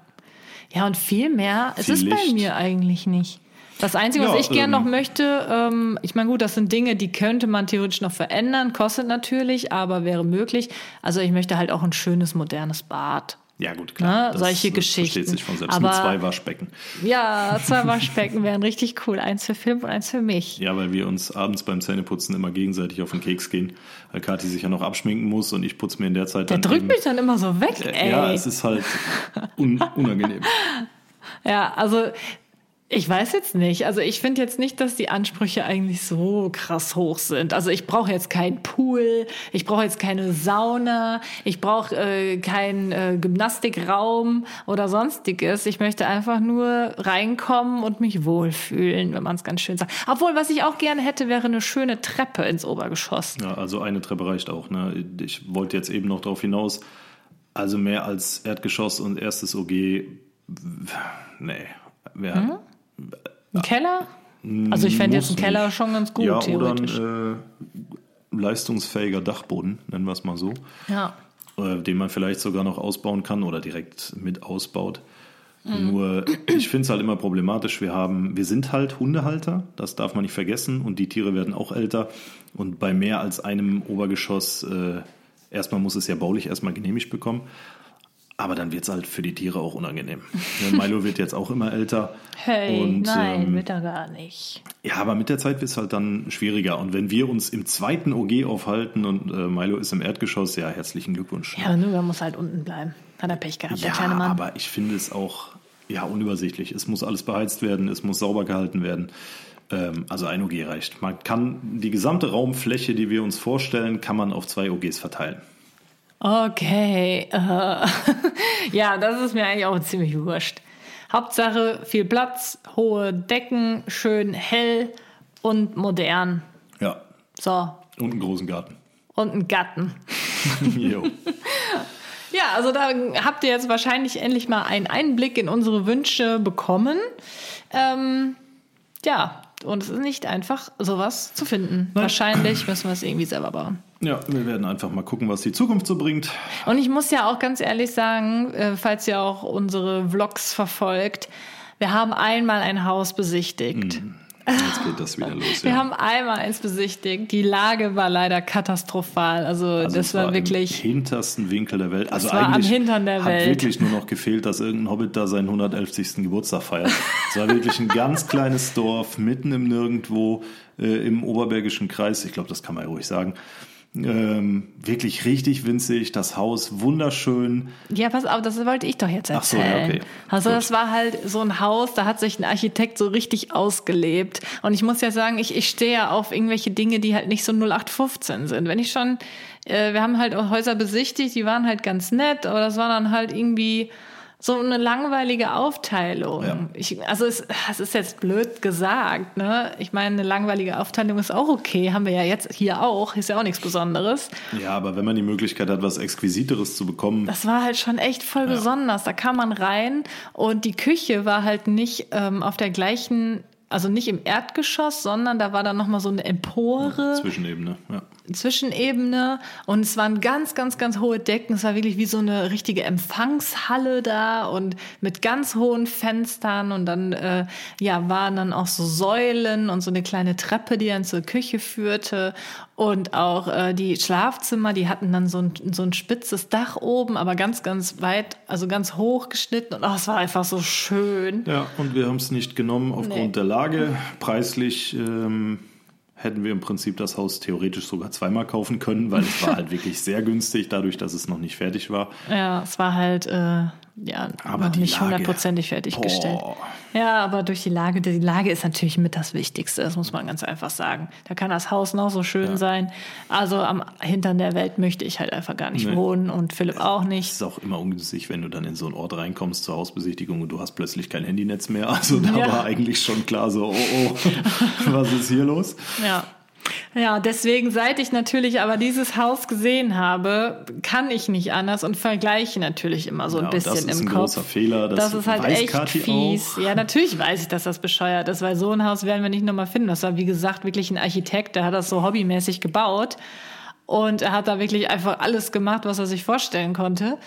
Ja, und viel mehr es Viel ist bei Licht. mir eigentlich nicht. Das Einzige, was Ja, ich gern ähm, noch möchte, ähm, ich meine, gut, das sind Dinge, die könnte man theoretisch noch verändern, kostet natürlich, aber wäre möglich. Also ich möchte halt auch ein schönes, modernes Bad. Ja, gut, klar. Ne? Solche Geschichten. Versteht sich von selbst Aber- mit zwei Waschbecken. Ja, zwei Waschbecken wären richtig cool. Eins für Philipp und eins für mich. Ja, weil wir uns abends beim Zähneputzen immer gegenseitig auf den Keks gehen, weil Kathi sich ja noch abschminken muss und ich putze mir in der Zeit Der dann drückt eben, mich dann immer so weg, ey. Ja, es ist halt un unangenehm. Ja, also ich weiß jetzt nicht. Also ich finde jetzt nicht, dass die Ansprüche eigentlich so krass hoch sind. Also ich brauche jetzt keinen Pool, ich brauche jetzt keine Sauna, ich brauche äh, keinen äh, Gymnastikraum oder sonstiges. Ich möchte einfach nur reinkommen und mich wohlfühlen, wenn man es ganz schön sagt. Obwohl, was ich auch gerne hätte, wäre eine schöne Treppe ins Obergeschoss. Ja, also eine Treppe reicht auch. Ne? Ich wollte jetzt eben noch darauf hinaus, also mehr als Erdgeschoss und erstes OG, nee. Wär, Hm? Ein Keller? Also ich fände jetzt einen Keller nicht. schon ganz gut, ja, oder ein theoretisch. äh, leistungsfähiger Dachboden, nennen wir es mal so. ja. äh, den man vielleicht sogar noch ausbauen kann oder direkt mit ausbaut. Mhm. Nur, ich finde es halt immer problematisch. Wir haben, wir sind halt Hundehalter, das darf man nicht vergessen, und die Tiere werden auch älter. Und bei mehr als einem Obergeschoss, äh, erstmal muss es ja baulich erstmal genehmigt bekommen. Aber dann wird es halt für die Tiere auch unangenehm. Ja, Milo wird jetzt auch immer älter. Hey, und, nein, ähm, wird er gar nicht. ja, aber mit der Zeit wird es halt dann schwieriger. Und wenn wir uns im zweiten OG aufhalten und äh, Milo ist im Erdgeschoss, ja, herzlichen Glückwunsch. Ja, nur er muss halt unten bleiben. Hat er Pech gehabt, der Ja, kleine Mann. aber ich finde es auch ja, unübersichtlich. Es muss alles beheizt werden, es muss sauber gehalten werden. Ähm, also ein OG reicht. Man kann die gesamte Raumfläche, die wir uns vorstellen, kann man auf zwei OGs verteilen. Okay. Äh, (laughs) ja, das ist mir eigentlich auch ziemlich wurscht. Hauptsache viel Platz, hohe Decken, schön hell und modern. Ja. So. Und einen großen Garten. Und einen Gatten. (laughs) jo. (laughs) Ja, also da habt ihr jetzt wahrscheinlich endlich mal einen Einblick in unsere Wünsche bekommen. Ähm, ja, und es ist nicht einfach, sowas zu finden. Wahrscheinlich müssen wir es irgendwie selber bauen. Ja, wir werden einfach mal gucken, was die Zukunft so bringt. Und ich muss ja auch ganz ehrlich sagen, äh, falls ihr auch unsere Vlogs verfolgt, wir haben einmal ein Haus besichtigt. Jetzt geht das wieder los. Wir ja. haben einmal eins besichtigt. Die Lage war leider katastrophal. Also, Also das war Im wirklich. hintersten Winkel der Welt. Also war am eigentlich Hintern der hat Welt. wirklich nur noch gefehlt, dass irgendein Hobbit da seinen 111. Geburtstag feiert. Es war wirklich ein ganz kleines Dorf, mitten im Nirgendwo, äh, im Oberbergischen Kreis. Ich glaube, das kann man ja ruhig sagen. Ähm, wirklich richtig winzig, das Haus wunderschön. Ja, pass auf, das wollte ich doch jetzt Ach so, ja, erzählen. okay. Also Gut. das war halt so ein Haus, da hat sich ein Architekt so richtig ausgelebt. Und ich muss ja sagen, ich, ich stehe ja auf irgendwelche Dinge, die halt nicht so 0815 sind. Wenn ich schon, äh, wir haben halt auch Häuser besichtigt, die waren halt ganz nett, aber das war dann halt irgendwie so eine langweilige Aufteilung. Ja. Ich, also es, es ist jetzt blöd gesagt, ne? Ich meine, eine langweilige Aufteilung ist auch okay, haben wir ja jetzt hier auch, ist ja auch nichts Besonderes. Ja, aber wenn man die Möglichkeit hat, was Exquisiteres zu bekommen, Das war halt schon echt voll besonders. Da kam man rein und die Küche war halt nicht ähm, auf der gleichen, also nicht im Erdgeschoss, sondern da war dann nochmal so eine Empore. Zwischenebene, ja. Zwischenebene und es waren ganz, ganz, ganz hohe Decken. Es war wirklich wie so eine richtige Empfangshalle da und mit ganz hohen Fenstern und dann äh, ja waren dann auch so Säulen und so eine kleine Treppe, die dann zur Küche führte und auch äh, die Schlafzimmer, die hatten dann so ein, so ein spitzes Dach oben, aber ganz, ganz weit, also ganz hoch geschnitten und oh, es war einfach so schön. Ja, und wir haben es nicht genommen aufgrund Nee. der Lage. Preislich ähm, hätten wir im Prinzip das Haus theoretisch sogar zweimal kaufen können, weil es war (laughs) halt wirklich sehr günstig, dadurch, dass es noch nicht fertig war. Ja, es war halt äh, ja Aber noch nicht hundertprozentig fertiggestellt. boah. Ja, aber durch die Lage, die Lage ist natürlich mit das Wichtigste, das muss man ganz einfach sagen. Da kann das Haus noch so schön sein. Also am Hintern der Welt möchte ich halt einfach gar nicht Nee. wohnen und Philipp auch Es nicht. ist auch immer ungünstig, wenn du dann in so einen Ort reinkommst zur Hausbesichtigung und du hast plötzlich kein Handynetz mehr. Also da Ja. war eigentlich schon klar so, oh oh, was ist hier los? Ja. Ja, deswegen, seit ich natürlich aber dieses Haus gesehen habe, kann ich nicht anders und vergleiche natürlich immer so ein Ja, bisschen das ist im ein Kopf. großer Fehler. Das Das, ist halt echt Kathi fies. auch. Ja, natürlich weiß ich, dass das bescheuert ist, weil so ein Haus werden wir nicht nochmal finden. Das war, wie gesagt, wirklich ein Architekt, der hat das so hobbymäßig gebaut. Und er hat da wirklich einfach alles gemacht, was er sich vorstellen konnte.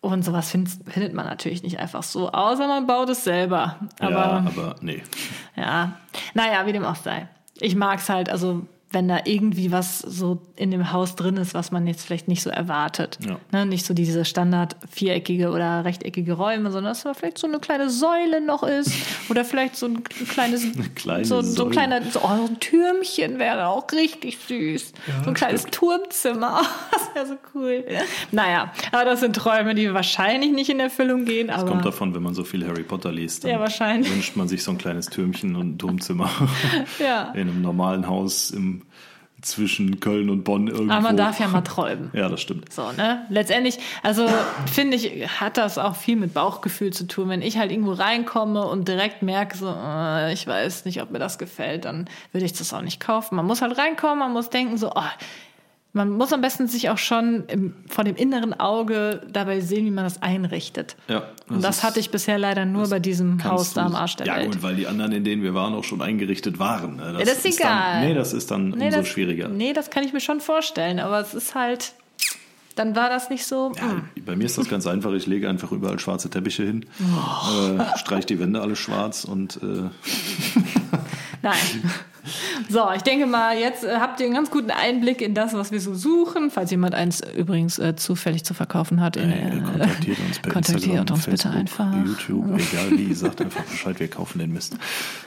Und sowas findet, findet man natürlich nicht einfach so, außer man baut es selber. Aber ja, aber nee. (laughs) ja, naja, wie dem auch sei. Ich mag's halt, also wenn da irgendwie was so in dem Haus drin ist, was man jetzt vielleicht nicht so erwartet. Ja. Ne, nicht so diese Standard viereckige oder rechteckige Räume, sondern dass da vielleicht so eine kleine Säule noch ist (laughs) oder vielleicht so ein kleines, kleine so, so kleiner so, oh, ein Türmchen wäre auch richtig süß. so ein kleines Turmzimmer. (laughs) Das wäre so cool. Naja, aber das sind Träume, die wahrscheinlich nicht in Erfüllung gehen. Das kommt davon, wenn man so viel Harry Potter liest. Dann Ja, wahrscheinlich. wünscht man sich so ein kleines Türmchen und ein Turmzimmer (laughs) Ja. in einem normalen Haus im, zwischen Köln und Bonn irgendwo. aber man darf ja mal träumen. Ja, das stimmt. So, ne? Letztendlich, also finde ich, hat das auch viel mit Bauchgefühl zu tun. Wenn ich halt irgendwo reinkomme und direkt merke, so, äh, ich weiß nicht, ob mir das gefällt, dann würde ich das auch nicht kaufen. Man muss halt reinkommen, man muss denken, so, oh, man muss am besten sich auch schon im, vor dem inneren Auge dabei sehen, wie man das einrichtet. Ja, und das ist- hatte ich bisher leider nur bei diesem Haus da am Arsch der Ja, Welt. gut, weil die anderen, in denen wir waren, auch schon eingerichtet waren. ne? Ja, das ist egal. Dann, nee, das ist dann umso das, schwieriger. Nee, das kann ich mir schon vorstellen, aber es ist halt, dann war das nicht so. Ja, mm. bei mir ist das ganz einfach. Ich lege einfach überall schwarze Teppiche hin, Oh. äh, streich die Wände alle schwarz und äh, (laughs) Nein. (laughs) So, ich denke mal, jetzt äh, habt ihr einen ganz guten Einblick in das, was wir so suchen. Falls jemand eins übrigens äh, zufällig zu verkaufen hat, in, äh, kontaktiert uns (laughs) per kontaktiert uns bitte Facebook, einfach. YouTube, (laughs) egal wie, sagt einfach Bescheid, wir kaufen den Mist.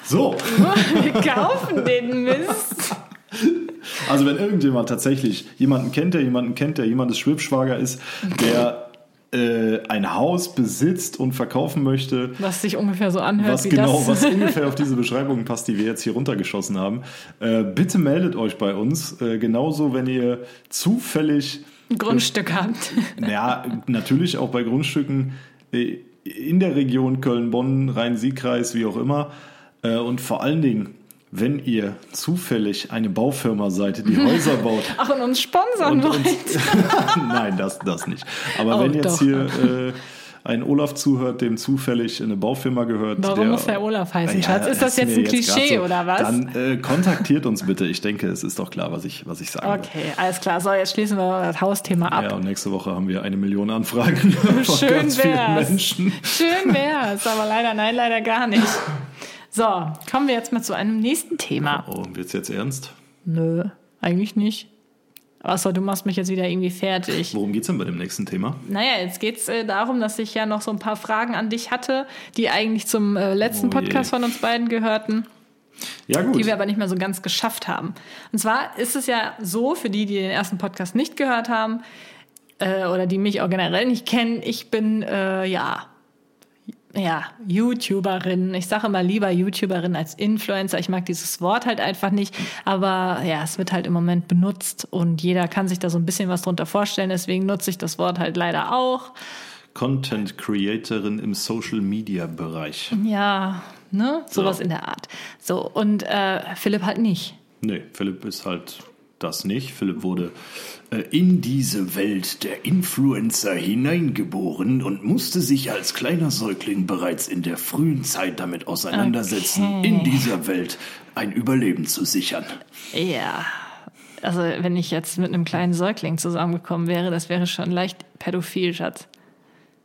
So, Wir kaufen den Mist. also wenn irgendjemand tatsächlich jemanden kennt, der jemanden kennt, der jemandes Schwibschwager ist, der äh, ein Haus besitzt und verkaufen möchte, Was sich ungefähr so anhört was wie genau, das. was (laughs) ungefähr auf diese Beschreibung passt, die wir jetzt hier runtergeschossen haben. Äh, bitte meldet euch bei uns. Äh, genauso, wenn ihr zufällig, ein Grundstück habt. (laughs) ja, natürlich auch bei Grundstücken äh, in der Region Köln-Bonn, Rhein-Sieg-Kreis, wie auch immer. Äh, und vor allen Dingen, wenn ihr zufällig eine Baufirma seid, die Häuser (laughs) baut, Ach, und uns sponsern und wollt. uns, (laughs) Nein, das, das nicht. Aber Oh, wenn jetzt doch. hier äh, ein Olaf zuhört, dem zufällig eine Baufirma gehört. Warum der, muss der Olaf heißen, Ja, Schatz? Ist das mir jetzt ein Klischee oder was? Dann äh, kontaktiert uns bitte. Ich denke, es ist doch klar, was ich, was ich will. Okay, alles klar. So, jetzt schließen wir das Hausthema ab. Ja, und nächste Woche haben wir eine Million Anfragen (laughs) von Schön ganz vielen wär's. Menschen. Schön wär's, aber leider, nein, leider gar nicht. So, kommen wir jetzt mal zu einem nächsten Thema. Oh, wird's jetzt ernst? Nö, eigentlich nicht. Außer du machst mich jetzt wieder irgendwie fertig. Worum geht's denn bei dem nächsten Thema? Naja, jetzt geht's äh, darum, dass ich ja noch so ein paar Fragen an dich hatte, die eigentlich zum äh, letzten Oh je. Podcast von uns beiden gehörten, Ja, gut. die wir aber nicht mehr so ganz geschafft haben. Und zwar ist es ja so, für die, die den ersten Podcast nicht gehört haben, äh, oder die mich auch generell nicht kennen, ich bin, äh, ja, ja, YouTuberin. Ich sage immer lieber YouTuberin als Influencer. Ich mag dieses Wort halt einfach nicht. Aber ja, es wird halt im Moment benutzt und jeder kann sich da so ein bisschen was drunter vorstellen. Deswegen nutze ich das Wort halt leider auch. Content Creatorin im Social Media Bereich. Ja, ne? Sowas So. in der Art. So, und äh, Philipp halt nicht. Nee, Philipp ist halt das nicht. Philipp wurde äh, in diese Welt der Influencer hineingeboren und musste sich als kleiner Säugling bereits in der frühen Zeit damit auseinandersetzen, Okay. in dieser Welt ein Überleben zu sichern. Ja. Also, wenn ich jetzt mit einem kleinen Säugling zusammengekommen wäre, das wäre schon leicht pädophil, Schatz.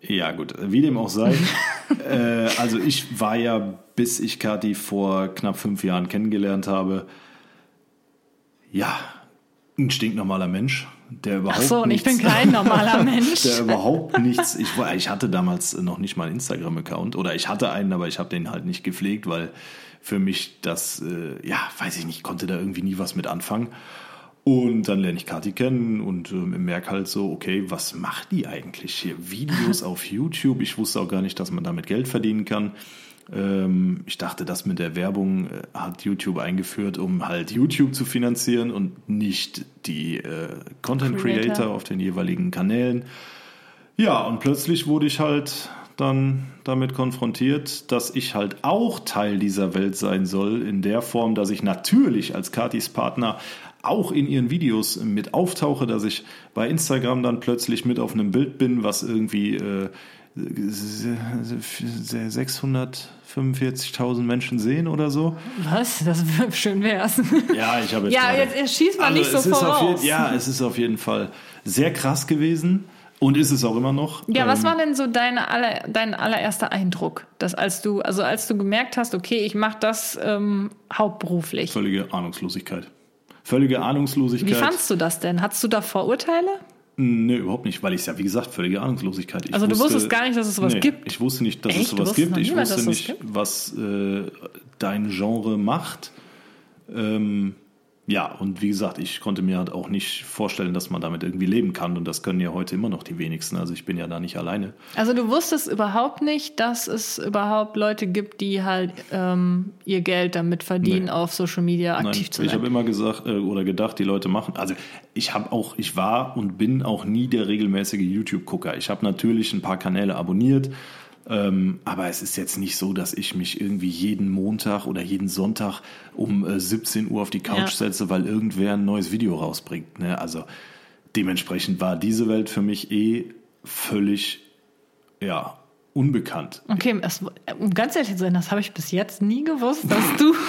Ja, gut, wie dem auch sei. (laughs) äh, also ich war ja, bis ich Kathi vor knapp fünf Jahren kennengelernt habe, ja, ein stinknormaler Mensch, der überhaupt Ach so, und ich bin kein normaler (laughs) Mensch. der überhaupt nichts, ich, ich hatte damals noch nicht mal einen Instagram-Account oder ich hatte einen, aber ich habe den halt nicht gepflegt, weil für mich das, äh, ja, weiß ich nicht, konnte da irgendwie nie was mit anfangen. Und dann lerne ich Kathi kennen und ähm, merke halt so, okay, was macht die eigentlich hier? Videos (laughs) auf YouTube. Ich wusste auch gar nicht, dass man damit Geld verdienen kann. Ähm, ich dachte, das mit der Werbung äh, hat YouTube eingeführt, um halt YouTube zu finanzieren und nicht die äh, Content Creator. Creator auf den jeweiligen Kanälen. Ja, und plötzlich wurde ich halt dann damit konfrontiert, dass ich halt auch Teil dieser Welt sein soll, in der Form, dass ich natürlich als Katis Partner auch in ihren Videos mit auftauche, dass ich bei Instagram dann plötzlich mit auf einem Bild bin, was irgendwie äh, 645.000 Menschen sehen oder so. Was? Das schön wär's. Ja, ich habe jetzt Ja, gerade- jetzt- jetzt schieß mal nicht so es voraus. jeden, Ja, es ist auf jeden Fall sehr krass gewesen und ist es auch immer noch. Ja, was Ähm, war denn so deine aller, dein allererster Eindruck, dass als du, also als du gemerkt hast, okay, ich mache das ähm, hauptberuflich. Völlige Ahnungslosigkeit. Völlige Ahnungslosigkeit. Wie fandst du das denn? Hattest du da Vorurteile? Nee, überhaupt nicht, weil ich es ja, wie gesagt, völlige Ahnungslosigkeit. Ich also du wusste, wusstest gar nicht, dass es sowas nee, gibt? Ich wusste nicht, dass Echt? es sowas gibt. Ich wusste nicht, was äh, dein Genre macht. Ähm, ja, und wie gesagt, ich konnte mir halt auch nicht vorstellen, dass man damit irgendwie leben kann. Und das können ja heute immer noch die wenigsten. Also ich bin ja da nicht alleine. Also du wusstest überhaupt nicht, dass es überhaupt Leute gibt, die halt ähm, ihr Geld damit verdienen, Nee. auf Social Media Nein, aktiv zu ich habe sein. immer gesagt äh, oder gedacht, die Leute machen. Also ich habe auch, ich war und bin auch nie der regelmäßige YouTube-Gucker. Ich habe natürlich ein paar Kanäle abonniert, ähm, aber es ist jetzt nicht so, dass ich mich irgendwie jeden Montag oder jeden Sonntag um äh, 17 Uhr auf die Couch Ja. setze, weil irgendwer ein neues Video rausbringt. Ne? Also dementsprechend war diese Welt für mich eh völlig ja unbekannt. Okay, es, um ganz ehrlich zu sein, das habe ich bis jetzt nie gewusst, dass du. (laughs)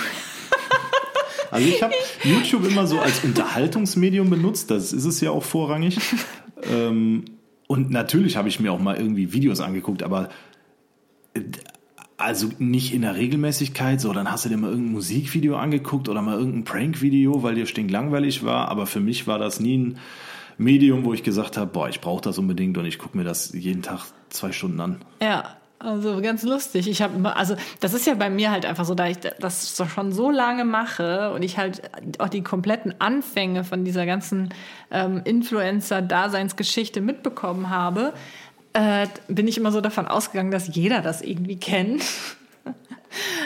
Also ich habe YouTube immer so als Unterhaltungsmedium benutzt, das ist es ja auch vorrangig. (laughs) ähm, und natürlich habe ich mir auch mal irgendwie Videos angeguckt, aber also nicht in der Regelmäßigkeit, so dann hast du dir mal irgendein Musikvideo angeguckt oder mal irgendein Prank-Video, weil dir stinklangweilig war, aber für mich war das nie ein Medium, wo ich gesagt habe, boah, ich brauche das unbedingt und ich gucke mir das jeden Tag zwei Stunden an. Ja, also ganz lustig. Ich habe also das ist ja bei mir halt einfach so, da ich das schon so lange mache und ich halt auch die kompletten Anfänge von dieser ganzen ähm, Influencer-Daseinsgeschichte mitbekommen habe, äh, bin ich immer so davon ausgegangen, dass jeder das irgendwie kennt. (laughs)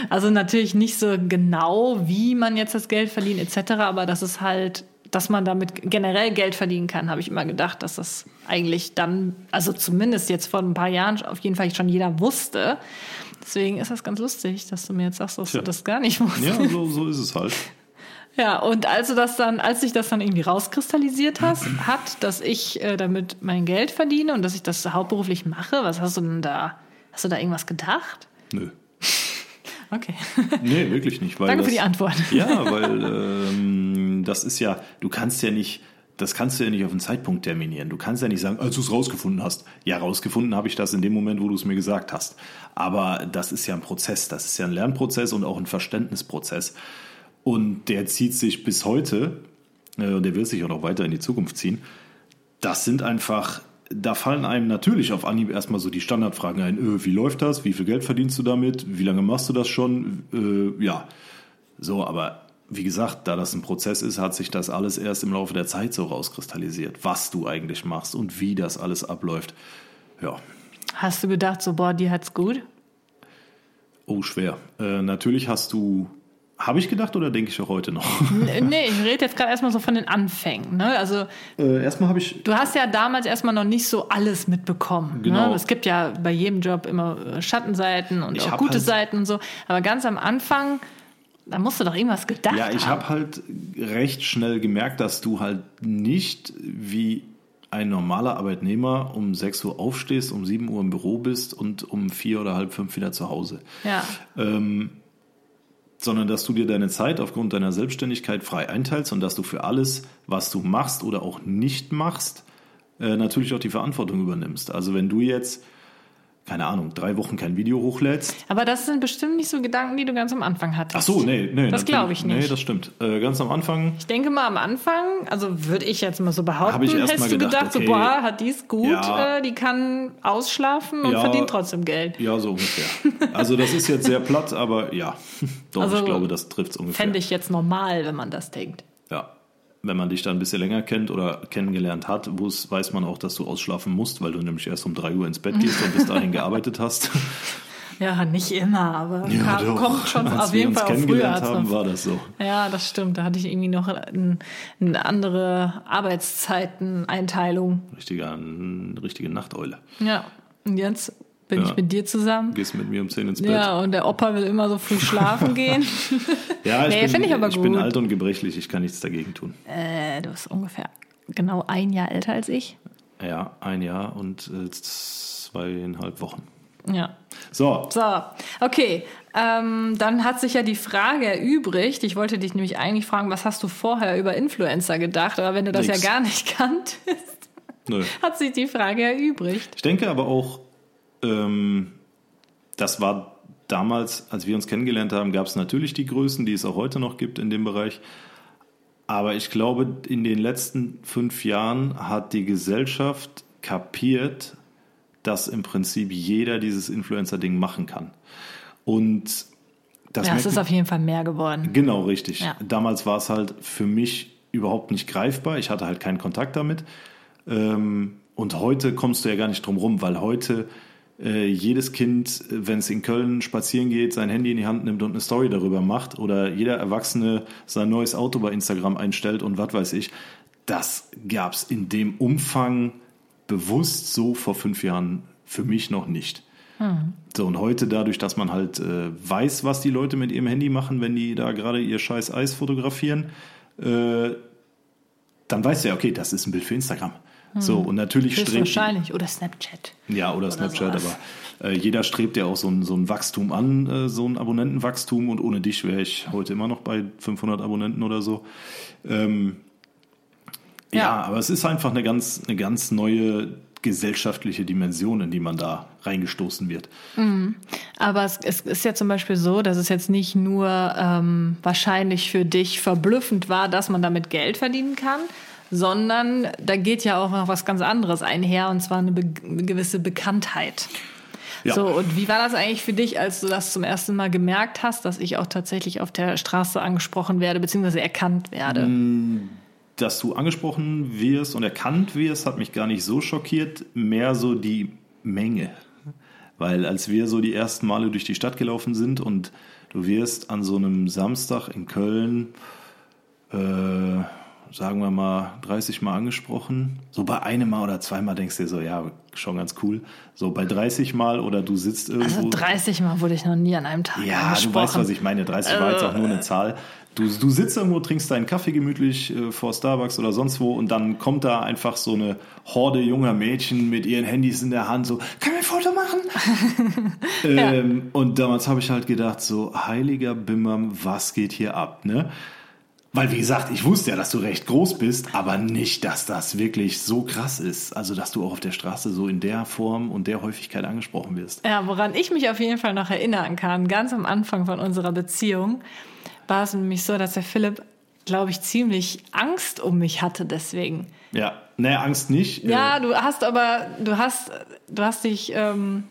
Also natürlich nicht so genau, wie man jetzt das Geld verdient etc., aber dass es halt, dass man damit generell Geld verdienen kann, habe ich immer gedacht, dass das eigentlich dann, also zumindest jetzt vor ein paar Jahren auf jeden Fall schon jeder wusste. Deswegen ist das ganz lustig, dass du mir jetzt sagst, dass Tja. du das gar nicht wusstest. Ja, so, so ist es halt. Ja, und als du das dann, als sich das dann irgendwie rauskristallisiert hast, (clears throat) hat, dass ich äh, damit mein Geld verdiene und dass ich das hauptberuflich mache, was hast du denn da? Hast du da irgendwas gedacht? Nö. (laughs) Okay. Nee, wirklich nicht. Weil Danke das, für die Antwort. Ja, weil (laughs) ähm, das ist ja, du kannst ja nicht, das kannst du ja nicht auf einen Zeitpunkt terminieren. Du kannst ja nicht sagen, als du es rausgefunden hast. Ja, rausgefunden habe ich das in dem Moment, wo du es mir gesagt hast. Aber das ist ja ein Prozess, das ist ja ein Lernprozess und auch ein Verständnisprozess. Und der zieht sich bis heute, äh, und der wird sich auch noch weiter in die Zukunft ziehen. Das sind einfach, da fallen einem natürlich auf Anhieb erstmal so die Standardfragen ein. Äh, wie läuft das? Wie viel Geld verdienst du damit? Wie lange machst du das schon? Äh, ja, so, aber wie gesagt, da das ein Prozess ist, hat sich das alles erst im Laufe der Zeit so rauskristallisiert, was du eigentlich machst und wie das alles abläuft. Ja, Hast du gedacht, so, boah, die hat's gut? oh, schwer. Äh, natürlich hast du, habe ich gedacht oder denke ich auch heute noch? Nee, ich rede jetzt gerade erstmal so von den Anfängen. Ne? Also äh, erstmal habe ich du hast ja damals erstmal noch nicht so alles mitbekommen. Genau. Ne? Es gibt ja bei jedem Job immer äh, Schattenseiten und Ich auch gute halt- Seiten und so. Aber ganz am Anfang, da musst du doch irgendwas gedacht Ja, ich haben. habe halt recht schnell gemerkt, dass du halt nicht wie ein normaler Arbeitnehmer um 6 Uhr aufstehst, um 7 Uhr im Büro bist und um 4 oder halb 5 wieder zu Hause. Ja. Ähm, sondern dass du dir deine Zeit aufgrund deiner Selbstständigkeit frei einteilst und dass du für alles, was du machst oder auch nicht machst, äh, natürlich auch die Verantwortung übernimmst. Also wenn du jetzt, keine Ahnung, drei Wochen kein Video hochlädst, Aber das sind bestimmt nicht so Gedanken, die du ganz am Anfang hattest. Ach so, nee, nee. Das glaube ich nicht. Nee, das stimmt. Äh, ganz am Anfang Ich denke mal am Anfang, also würde ich jetzt mal so behaupten, ich erst hättest du gedacht, gedacht, so, okay, boah, hat die es gut, ja. äh, die kann ausschlafen und Ja. verdient trotzdem Geld. Ja, so ungefähr. Also das ist jetzt sehr platt, aber ja, (laughs) doch, Also, ich glaube, das trifft es ungefähr. Fände ich jetzt normal, wenn man das denkt. Ja. Wenn man dich dann ein bisschen länger kennt oder kennengelernt hat, weiß man auch, dass du ausschlafen musst, weil du nämlich erst um drei Uhr ins Bett gehst und bis (laughs) dahin gearbeitet hast. Ja, nicht immer, aber kam, doch. kommt schon Als auf jeden Fall auch früher. als haben, war das so. Ja, das stimmt. Da hatte ich irgendwie noch ein, eine andere Arbeitszeiteneinteilung. Richtige, eine richtige Nachteule. Ja, und jetzt bin Ja. ich mit dir zusammen. Gehst mit mir um 10 ins Bett. Ja, und der Opa will immer so früh schlafen gehen. (laughs) Ja, ich, Nee, bin, ich aber ich bin gut. alt und gebrechlich, ich kann nichts dagegen tun. äh, du bist ungefähr genau ein Jahr älter als ich. Ja, ein Jahr und äh, zweieinhalb Wochen. Ja. So, So, okay. Ähm, dann hat sich ja die Frage erübrigt. Ich wollte dich nämlich eigentlich fragen, was hast du vorher über Influencer gedacht? Aber wenn du das Nix. ja gar nicht (laughs) kanntest, nö. hat sich die Frage erübrigt. Ich denke aber auch, ähm, das war damals, als wir uns kennengelernt haben, gab es natürlich die Größen, die es auch heute noch gibt in dem Bereich. Aber ich glaube, in den letzten fünf Jahren hat die Gesellschaft kapiert, dass im Prinzip jeder dieses Influencer-Ding machen kann. Und das ja, es ist auf jeden Fall mehr geworden. Genau, richtig. Ja. Damals war es halt für mich überhaupt nicht greifbar. Ich hatte halt keinen Kontakt damit. Ähm, und heute kommst du ja gar nicht drum rum, weil heute jedes Kind, wenn es in Köln spazieren geht, sein Handy in die Hand nimmt und eine Story darüber macht oder jeder Erwachsene sein neues Auto bei Instagram einstellt und was weiß ich, das gab es in dem Umfang bewusst so vor fünf Jahren für mich noch nicht. Hm. So, und heute dadurch, dass man halt äh, weiß, was die Leute mit ihrem Handy machen, wenn die da gerade ihr scheiß Eis fotografieren, äh, dann weißt du ja, okay, das ist ein Bild für Instagram. Hm. So, und natürlich strebt. Wahrscheinlich. Oder Snapchat. Ja, oder, oder Snapchat, sowas. aber äh, jeder strebt ja auch so ein, so ein Wachstum an, äh, so ein Abonnentenwachstum. Und ohne dich wäre ich heute immer noch bei 500 Abonnenten oder so. Ähm, ja. ja, aber es ist einfach eine ganz, eine ganz neue gesellschaftliche Dimension, in die man da reingestoßen wird. Mhm. Aber es, es, ist ja zum Beispiel so, dass es jetzt nicht nur ähm, wahrscheinlich für dich verblüffend war, dass man damit Geld verdienen kann, sondern da geht ja auch noch was ganz anderes einher, und zwar eine, be eine gewisse Bekanntheit. Ja. So, und wie war das eigentlich für dich, als du das zum ersten Mal gemerkt hast, dass ich auch tatsächlich auf der Straße angesprochen werde, beziehungsweise erkannt werde? Mm, dass du angesprochen wirst und erkannt wirst, hat mich gar nicht so schockiert, mehr so die Menge. Weil als wir so die ersten Male durch die Stadt gelaufen sind und du wirst an so einem Samstag in Köln äh, sagen wir mal, 30 Mal angesprochen. So bei einem Mal oder zweimal denkst du dir so, ja, schon ganz cool. So bei 30 Mal oder du sitzt irgendwo. Also 30 Mal wurde ich noch nie an einem Tag Ja, du weißt, was ich meine. 30 äh, war jetzt auch nur eine Zahl. Du, du sitzt irgendwo, trinkst deinen Kaffee gemütlich äh, vor Starbucks oder sonst wo und dann kommt da einfach so eine Horde junger Mädchen mit ihren Handys in der Hand so, kann wir ein Foto machen? (laughs) ähm, ja. Und damals habe ich halt gedacht so, heiliger Bimmern, was geht hier ab, ne? Weil, wie gesagt, ich wusste ja, dass du recht groß bist, aber nicht, dass das wirklich so krass ist. Also, dass du auch auf der Straße so in der Form und der Häufigkeit angesprochen wirst. Ja, woran ich mich auf jeden Fall noch erinnern kann, ganz am Anfang von unserer Beziehung, war es nämlich so, dass der Philipp, glaube ich, ziemlich Angst um mich hatte deswegen. Ja, naja, Angst nicht. Ja, du hast aber, du hast, du hast dich, ähm,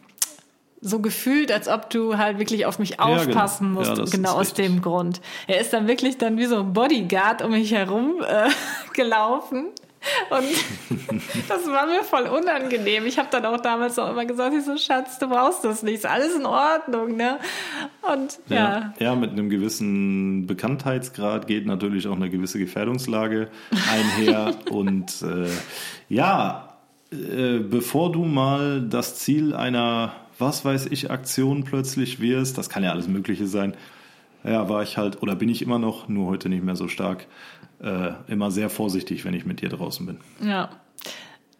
so gefühlt, als ob du halt wirklich auf mich aufpassen ja, genau. musst, ja, genau aus richtig. dem Grund. Er ist dann wirklich dann wie so ein Bodyguard um mich herum äh, (laughs) gelaufen. Und (laughs) das war mir voll unangenehm. Ich habe dann auch damals auch immer gesagt, ich so, Schatz, du brauchst das nicht, ist alles in Ordnung, ne? Und ja. Ja, ja mit einem gewissen Bekanntheitsgrad geht natürlich auch eine gewisse Gefährdungslage einher. (laughs) und äh, ja, äh, bevor du mal das Ziel einer was weiß ich, Aktion plötzlich wirst, das kann ja alles Mögliche sein. Ja, war ich halt, oder bin ich immer noch, nur heute nicht mehr so stark, äh, immer sehr vorsichtig, wenn ich mit dir draußen bin. Ja,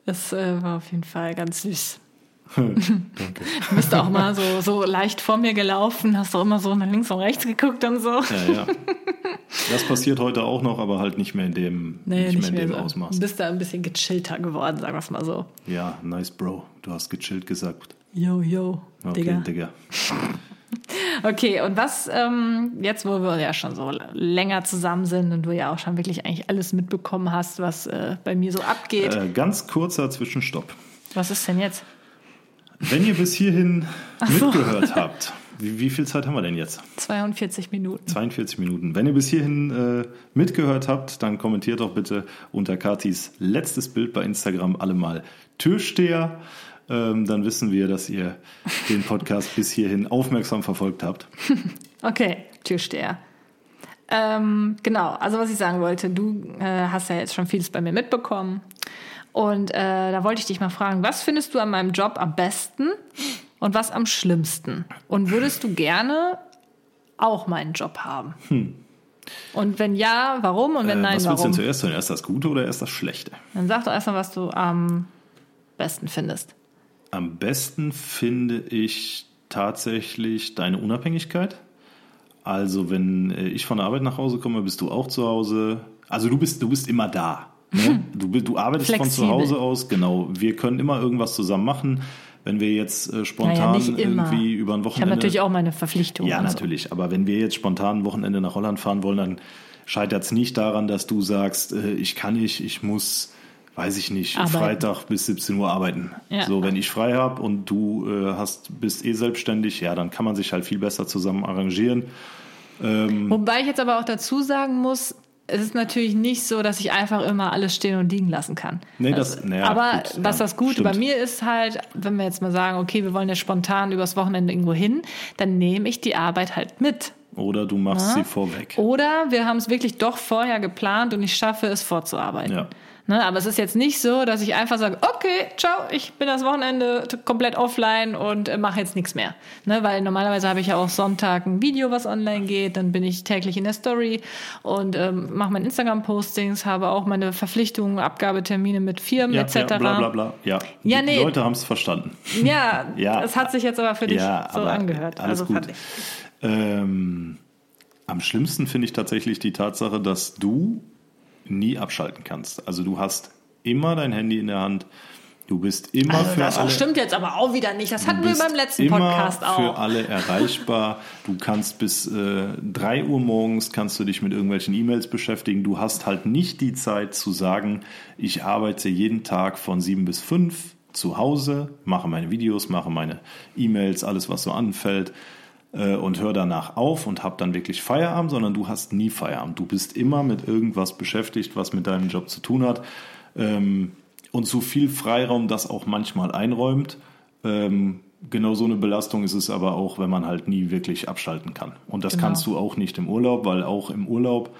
das äh, war auf jeden Fall ganz süß. (laughs) Danke. Du bist auch mal so, so leicht vor mir gelaufen, hast auch immer so nach links und rechts geguckt und so. Ja, ja. Das passiert heute auch noch, aber halt nicht mehr in dem, nee, nicht, nicht mehr in dem so. Ausmaß. Du bist da ein bisschen gechillter geworden, sagen wir es mal so. Ja, nice, Bro. Du hast gechillt gesagt. Yo, yo, okay, Digga. Digga. (laughs) Okay, und was ähm, jetzt, wo wir ja schon so länger zusammen sind und du ja auch schon wirklich eigentlich alles mitbekommen hast, was äh, bei mir so abgeht. Äh, ganz kurzer Zwischenstopp. Was ist denn jetzt? Wenn ihr bis hierhin so. mitgehört (laughs) habt, wie, wie, viel Zeit haben wir denn jetzt? 42 Minuten. 42 Minuten. Wenn ihr bis hierhin äh, mitgehört habt, dann kommentiert doch bitte unter Katis letztes Bild bei Instagram alle mal Türsteher ähm, dann wissen wir, dass ihr den Podcast bis hierhin aufmerksam verfolgt habt. (laughs) okay, Türsteher. Ähm, genau, also was ich sagen wollte, du äh, hast ja jetzt schon vieles bei mir mitbekommen. Und äh, da wollte ich dich mal fragen, was findest du an meinem Job am besten und was am schlimmsten? Und würdest du gerne auch meinen Job haben? Hm. Und wenn ja, warum? Und wenn äh, nein, was warum? Was willst du denn zuerst hören? Erst das Gute oder erst das Schlechte? Dann sag doch erstmal, was du am besten findest. Am besten finde ich tatsächlich deine Unabhängigkeit. Also wenn äh, ich von der Arbeit nach Hause komme, bist du auch zu Hause. Also du bist, du bist immer da. Ne? (laughs) Du, du arbeitest Flexibel. von zu Hause aus, genau. Wir können immer irgendwas zusammen machen. Wenn wir jetzt äh, spontan naja, irgendwie über ein Wochenende. Ich habe natürlich auch meine Verpflichtungen. Ja, natürlich. So. Aber wenn wir jetzt spontan ein Wochenende nach Holland fahren wollen, dann scheitert es nicht daran, dass du sagst, äh, ich kann nicht, ich muss, weiß ich nicht, arbeiten. Freitag bis 17 Uhr arbeiten. Ja. So, wenn ich frei habe und du äh, hast, bist eh selbstständig, ja, dann kann man sich halt viel besser zusammen arrangieren. Ähm, Wobei ich jetzt aber auch dazu sagen muss, es ist natürlich nicht so, dass ich einfach immer alles stehen und liegen lassen kann. Nee, das, naja, aber gut, was ja, das Gute stimmt. bei mir ist halt, wenn wir jetzt mal sagen, okay, wir wollen ja spontan übers Wochenende irgendwo hin, dann nehme ich die Arbeit halt mit. Oder du machst ja? sie vorweg. Oder wir haben es wirklich doch vorher geplant und ich schaffe es vorzuarbeiten. Ja. Ne, aber es ist jetzt nicht so, dass ich einfach sage, okay, ciao, ich bin das Wochenende komplett offline und äh, mache jetzt nichts mehr. Ne, weil normalerweise habe ich ja auch Sonntag ein Video, was online geht, dann bin ich täglich in der Story und ähm, mache meine Instagram-Postings, habe auch meine Verpflichtungen, Abgabetermine mit Firmen ja, etc. Ja, bla bla bla. Ja, ja nee. Die Leute haben es verstanden. Ja, (laughs) ja, es hat sich jetzt aber für dich ja, so angehört. Alles also gut. Ähm, am schlimmsten finde ich tatsächlich die Tatsache, dass du nie abschalten kannst. Also du hast immer dein Handy in der Hand. Du bist immer also für das alle. Das stimmt jetzt aber auch wieder nicht. Das hatten wir beim letzten Podcast auch. Für alle erreichbar. Du kannst bis äh, 3 Uhr morgens kannst du dich mit irgendwelchen E-Mails beschäftigen. Du hast halt nicht die Zeit zu sagen, ich arbeite jeden Tag von 7 bis 5 zu Hause, mache meine Videos, mache meine E-Mails, alles was so anfällt und hör danach auf und hab dann wirklich Feierabend, sondern du hast nie Feierabend. Du bist immer mit irgendwas beschäftigt, was mit deinem Job zu tun hat. Ähm, und so viel Freiraum das auch manchmal einräumt. Ähm, genau so eine Belastung ist es aber auch, wenn man halt nie wirklich abschalten kann. Und das genau. kannst du auch nicht im Urlaub, weil auch im Urlaub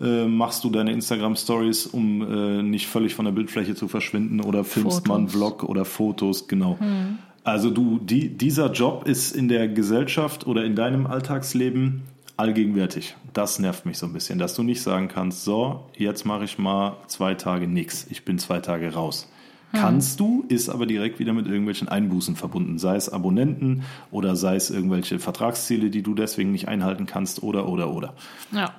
äh, machst du deine Instagram-Stories, um äh, nicht völlig von der Bildfläche zu verschwinden oder filmst Fotos. mal einen Vlog oder Fotos, genau. Hm. Also du, die, dieser Job ist in der Gesellschaft oder in deinem Alltagsleben allgegenwärtig. Das nervt mich so ein bisschen, dass du nicht sagen kannst, so, jetzt mache ich mal zwei Tage nichts. Ich bin zwei Tage raus. Hm. Kannst du, ist aber direkt wieder mit irgendwelchen Einbußen verbunden, sei es Abonnenten oder sei es irgendwelche Vertragsziele, die du deswegen nicht einhalten kannst oder oder oder. Ja.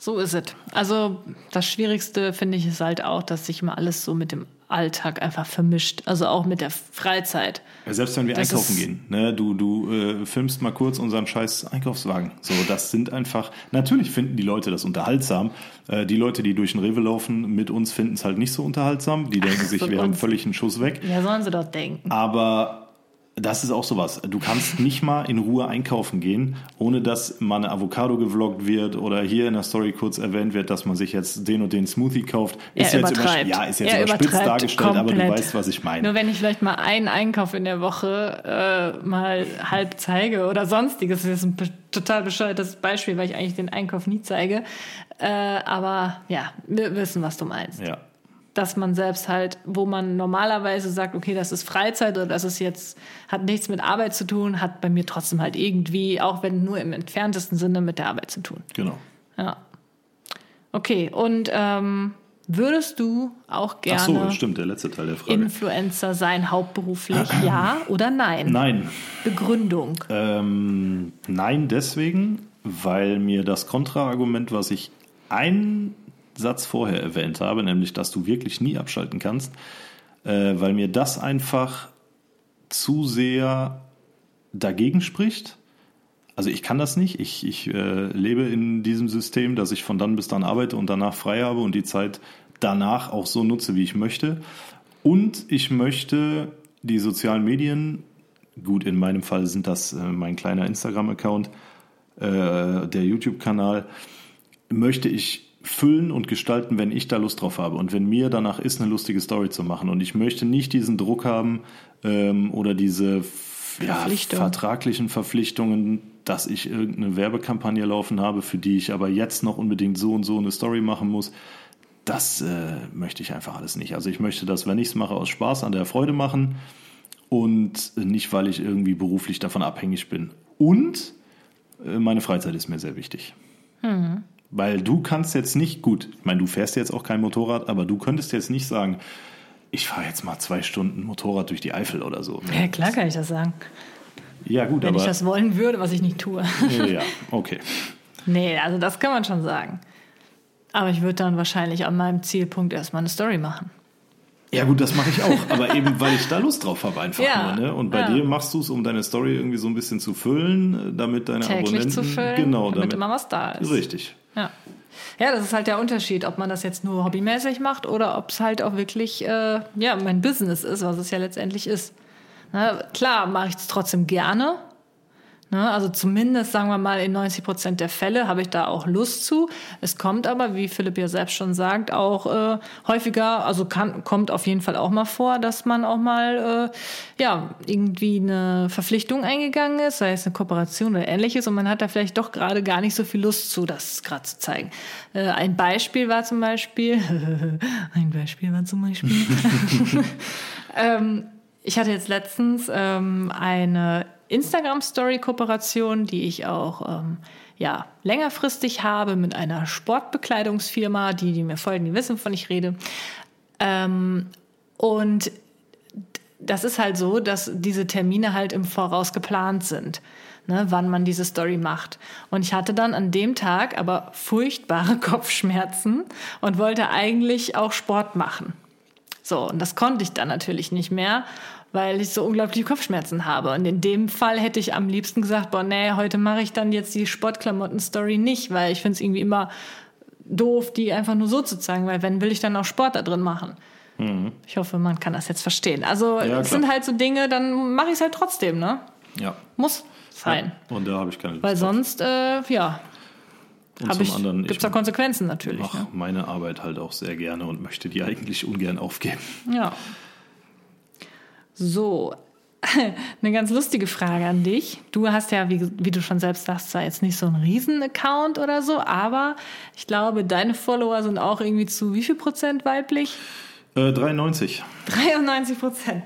So ist es. Also das Schwierigste finde ich ist halt auch, dass sich immer alles so mit dem Alltag einfach vermischt. Also auch mit der Freizeit. Ja, selbst wenn wir das einkaufen gehen, ne, du, du äh, filmst mal kurz unseren scheiß Einkaufswagen. So, das sind einfach, natürlich finden die Leute das unterhaltsam. Äh, die Leute, die durch den Rewe laufen, mit uns finden es halt nicht so unterhaltsam. Die denken Ach, sich, wir haben völlig einen Schuss weg. Ja, sollen sie doch denken. Aber das ist auch sowas. Du kannst nicht mal in Ruhe einkaufen gehen, ohne dass mal eine Avocado gevloggt wird oder hier in der Story kurz erwähnt wird, dass man sich jetzt den und den Smoothie kauft. Ist er jetzt übertreibt. ja, ist jetzt er überspitzt dargestellt, komplett. aber du weißt, was ich meine. Nur wenn ich vielleicht mal einen Einkauf in der Woche äh, mal halb zeige oder sonstiges, das ist ein total bescheuertes Beispiel, weil ich eigentlich den Einkauf nie zeige. Äh, aber ja, wir wissen, was du meinst. Ja dass man selbst halt, wo man normalerweise sagt, okay, das ist Freizeit oder das ist jetzt, hat nichts mit Arbeit zu tun, hat bei mir trotzdem halt irgendwie, auch wenn nur im entferntesten Sinne, mit der Arbeit zu tun. Genau. Ja. Okay, und ähm, würdest du auch gerne Ach so, stimmt, der letzte Teil der Frage. Influencer sein, hauptberuflich, (clears throat) ja oder nein? Nein. Begründung? Ähm, nein, deswegen, weil mir das Kontraargument, was ich ein Satz vorher erwähnt habe, nämlich dass du wirklich nie abschalten kannst, äh, weil mir das einfach zu sehr dagegen spricht. Also ich kann das nicht. Ich, ich äh, lebe in diesem System, dass ich von dann bis dann arbeite und danach frei habe und die Zeit danach auch so nutze, wie ich möchte. Und ich möchte die sozialen Medien, gut, in meinem Fall sind das äh, mein kleiner Instagram-Account, äh, der YouTube-Kanal, möchte ich füllen und gestalten, wenn ich da Lust drauf habe und wenn mir danach ist, eine lustige Story zu machen. Und ich möchte nicht diesen Druck haben ähm, oder diese ja, vertraglichen Verpflichtungen, dass ich irgendeine Werbekampagne laufen habe, für die ich aber jetzt noch unbedingt so und so eine Story machen muss. Das äh, möchte ich einfach alles nicht. Also ich möchte das, wenn ich es mache, aus Spaß an der Freude machen und nicht, weil ich irgendwie beruflich davon abhängig bin. Und äh, meine Freizeit ist mir sehr wichtig. Mhm. Weil du kannst jetzt nicht, gut, ich meine, du fährst jetzt auch kein Motorrad, aber du könntest jetzt nicht sagen, ich fahre jetzt mal zwei Stunden Motorrad durch die Eifel oder so. Ja, klar kann ich das sagen. Ja, gut, Wenn aber. ich das wollen würde, was ich nicht tue. Ja, okay. Nee, also das kann man schon sagen. Aber ich würde dann wahrscheinlich an meinem Zielpunkt erstmal eine Story machen. Ja gut, das mache ich auch, aber eben weil ich da Lust drauf habe einfach Ja, nur. Ne? Und bei ja. dir machst du es, um deine Story irgendwie so ein bisschen zu füllen, damit deine Täglich Abonnenten zu füllen, genau damit immer was da ist. Richtig. Ja. Ja, das ist halt der Unterschied, ob man das jetzt nur hobbymäßig macht oder ob es halt auch wirklich äh, ja, mein Business ist, was es ja letztendlich ist. Ne, klar mache ich es trotzdem gerne. Ne, also zumindest, sagen wir mal, in 90 Prozent der Fälle habe ich da auch Lust zu. Es kommt aber, wie Philipp ja selbst schon sagt, auch äh, häufiger, also kann, kommt auf jeden Fall auch mal vor, dass man auch mal äh, ja irgendwie eine Verpflichtung eingegangen ist, sei es eine Kooperation oder ähnliches, und man hat da vielleicht doch gerade gar nicht so viel Lust zu, das gerade zu zeigen. Äh, ein Beispiel war zum Beispiel, (laughs) ein Beispiel war zum Beispiel, (laughs) (laughs) ähm, ich hatte jetzt letztens ähm, eine Instagram-Story-Kooperation, die ich auch ähm, ja, längerfristig habe mit einer Sportbekleidungsfirma, die, die mir folgen, die wissen, wovon ich rede. Ähm, und das ist halt so, dass diese Termine halt im Voraus geplant sind, ne, wann man diese Story macht. Und ich hatte dann an dem Tag aber furchtbare (laughs) Kopfschmerzen und wollte eigentlich auch Sport machen. So, und das konnte ich dann natürlich nicht mehr, weil ich so unglaubliche Kopfschmerzen habe. Und in dem Fall hätte ich am liebsten gesagt, boah, nee, heute mache ich dann jetzt die Sportklamotten-Story nicht, weil ich finde es irgendwie immer doof, die einfach nur so zu zeigen, weil wenn will ich dann auch Sport da drin machen. Ich hoffe, man kann das jetzt verstehen. Also Ja, es sind halt so Dinge, dann mache ich es halt trotzdem, ne? Ja. Muss sein. Und da habe ich keine Lust Weil sonst, äh, ja, Und habe zum ich, anderen, gibt's ich da Konsequenzen natürlich. mache Ne? meine Arbeit halt auch sehr gerne und möchte die eigentlich ungern aufgeben. Ja. So, (laughs) eine ganz lustige Frage an dich. Du hast ja, wie, wie du schon selbst sagst, zwar jetzt nicht so einen Riesen-Account oder so, aber ich glaube, deine Follower sind auch irgendwie zu wie viel Prozent weiblich? Äh, 93. 93 Prozent.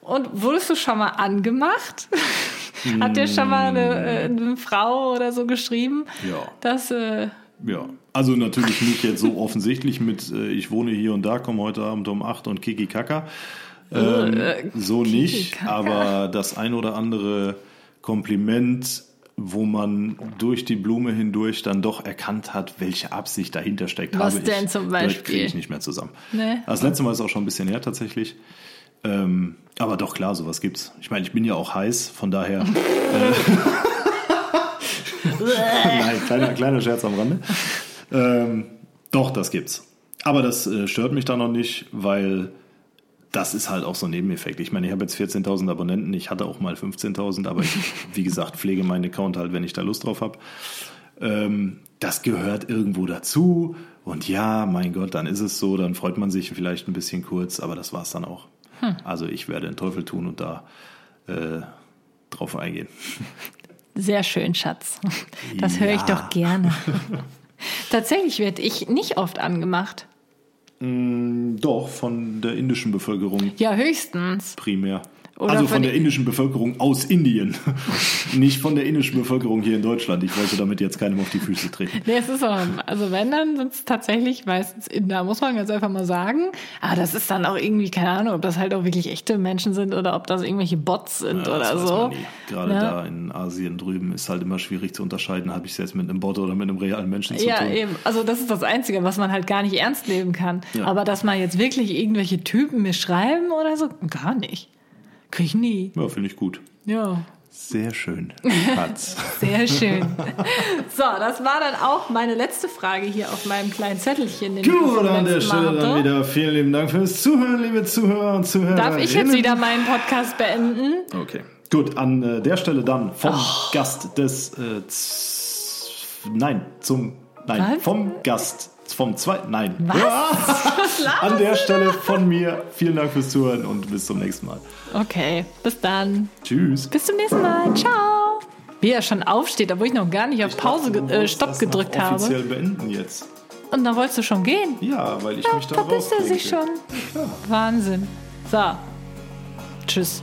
Und wurdest du schon mal angemacht? (laughs) Hat dir schon mal eine, äh, eine Frau oder so geschrieben? Ja. Dass, äh, Ja, also natürlich nicht jetzt so offensichtlich mit äh, ich wohne hier und da, komme heute Abend um 8 und Kiki Kaka. Ähm, Äh, so nicht, aber das ein oder andere Kompliment, wo man durch die Blume hindurch dann doch erkannt hat, welche Absicht dahinter steckt, Was habe denn ich. zum Das Beispiel? kriege ich nicht mehr zusammen. Nee. Das letzte Mal ist auch schon ein bisschen her tatsächlich. Ähm, aber doch klar, sowas gibt's. Ich meine, ich bin ja auch heiß, von daher. (laughs) Äh, (laughs) Nein, kleiner, kleiner Scherz am Rande. Ähm, doch, das gibt's. Aber das äh, stört mich da noch nicht, weil das ist halt auch so ein Nebeneffekt. Ich meine, ich habe jetzt 14.000 Abonnenten, ich hatte auch mal 15.000, aber ich, (laughs) wie gesagt, pflege meinen Account halt, wenn ich da Lust drauf habe. Ähm, das gehört irgendwo dazu. Und ja, mein Gott, dann ist es so, dann freut man sich vielleicht ein bisschen kurz, aber das war's dann auch. Also ich werde den Teufel tun und da äh, drauf eingehen. Sehr schön, Schatz. Das höre ich Ja. doch gerne. (laughs) Tatsächlich werde ich nicht oft angemacht. Doch, von der indischen Bevölkerung Ja, höchstens. primär. Oder also von von der indischen Bevölkerung aus Indien. (laughs) Nicht von der indischen Bevölkerung hier in Deutschland. Ich wollte damit jetzt keinem auf die Füße treten. Nee, es ist auch, also wenn, dann sind es tatsächlich meistens Inder, muss man ganz einfach mal sagen. Aber das ist dann auch irgendwie, keine Ahnung, ob das halt auch wirklich echte Menschen sind oder ob das irgendwelche Bots sind Ja, oder so. Gerade Ja. da in Asien drüben ist halt immer schwierig zu unterscheiden, habe ich es jetzt mit einem Bot oder mit einem realen Menschen zu Ja, tun. eben. Also das ist das Einzige, was man halt gar nicht ernst nehmen kann. Ja. Aber dass man jetzt wirklich irgendwelche Typen mir schreiben oder so, gar nicht. Krieg ich nie. Ja, finde ich gut. Ja. Sehr schön. Hat's. (laughs) Sehr schön. so, das war dann auch meine letzte Frage hier auf meinem kleinen Zettelchen. Den Gut, an der Stelle dann wieder vielen lieben Dank fürs Zuhören, liebe Zuhörer und Zuhörer. Darf ich jetzt wieder meinen Podcast beenden? Okay. Gut, an äh, der Stelle dann vom Oh. Gast des äh, Nein, zum Nein, Was? vom Gast vom zweiten Nein. Was? Was An der Stelle von mir vielen Dank fürs Zuhören und bis zum nächsten Mal. Okay, bis dann. Tschüss. Bis zum nächsten Mal. Ciao. Wie er schon aufsteht, obwohl ich noch gar nicht auf Pause, ge- äh, Stopp gedrückt habe. Offiziell beenden jetzt. Und dann wolltest du schon gehen. Ja, weil ich mich da Verpisst er sich schon. rausklinke. Wahnsinn. So. Tschüss.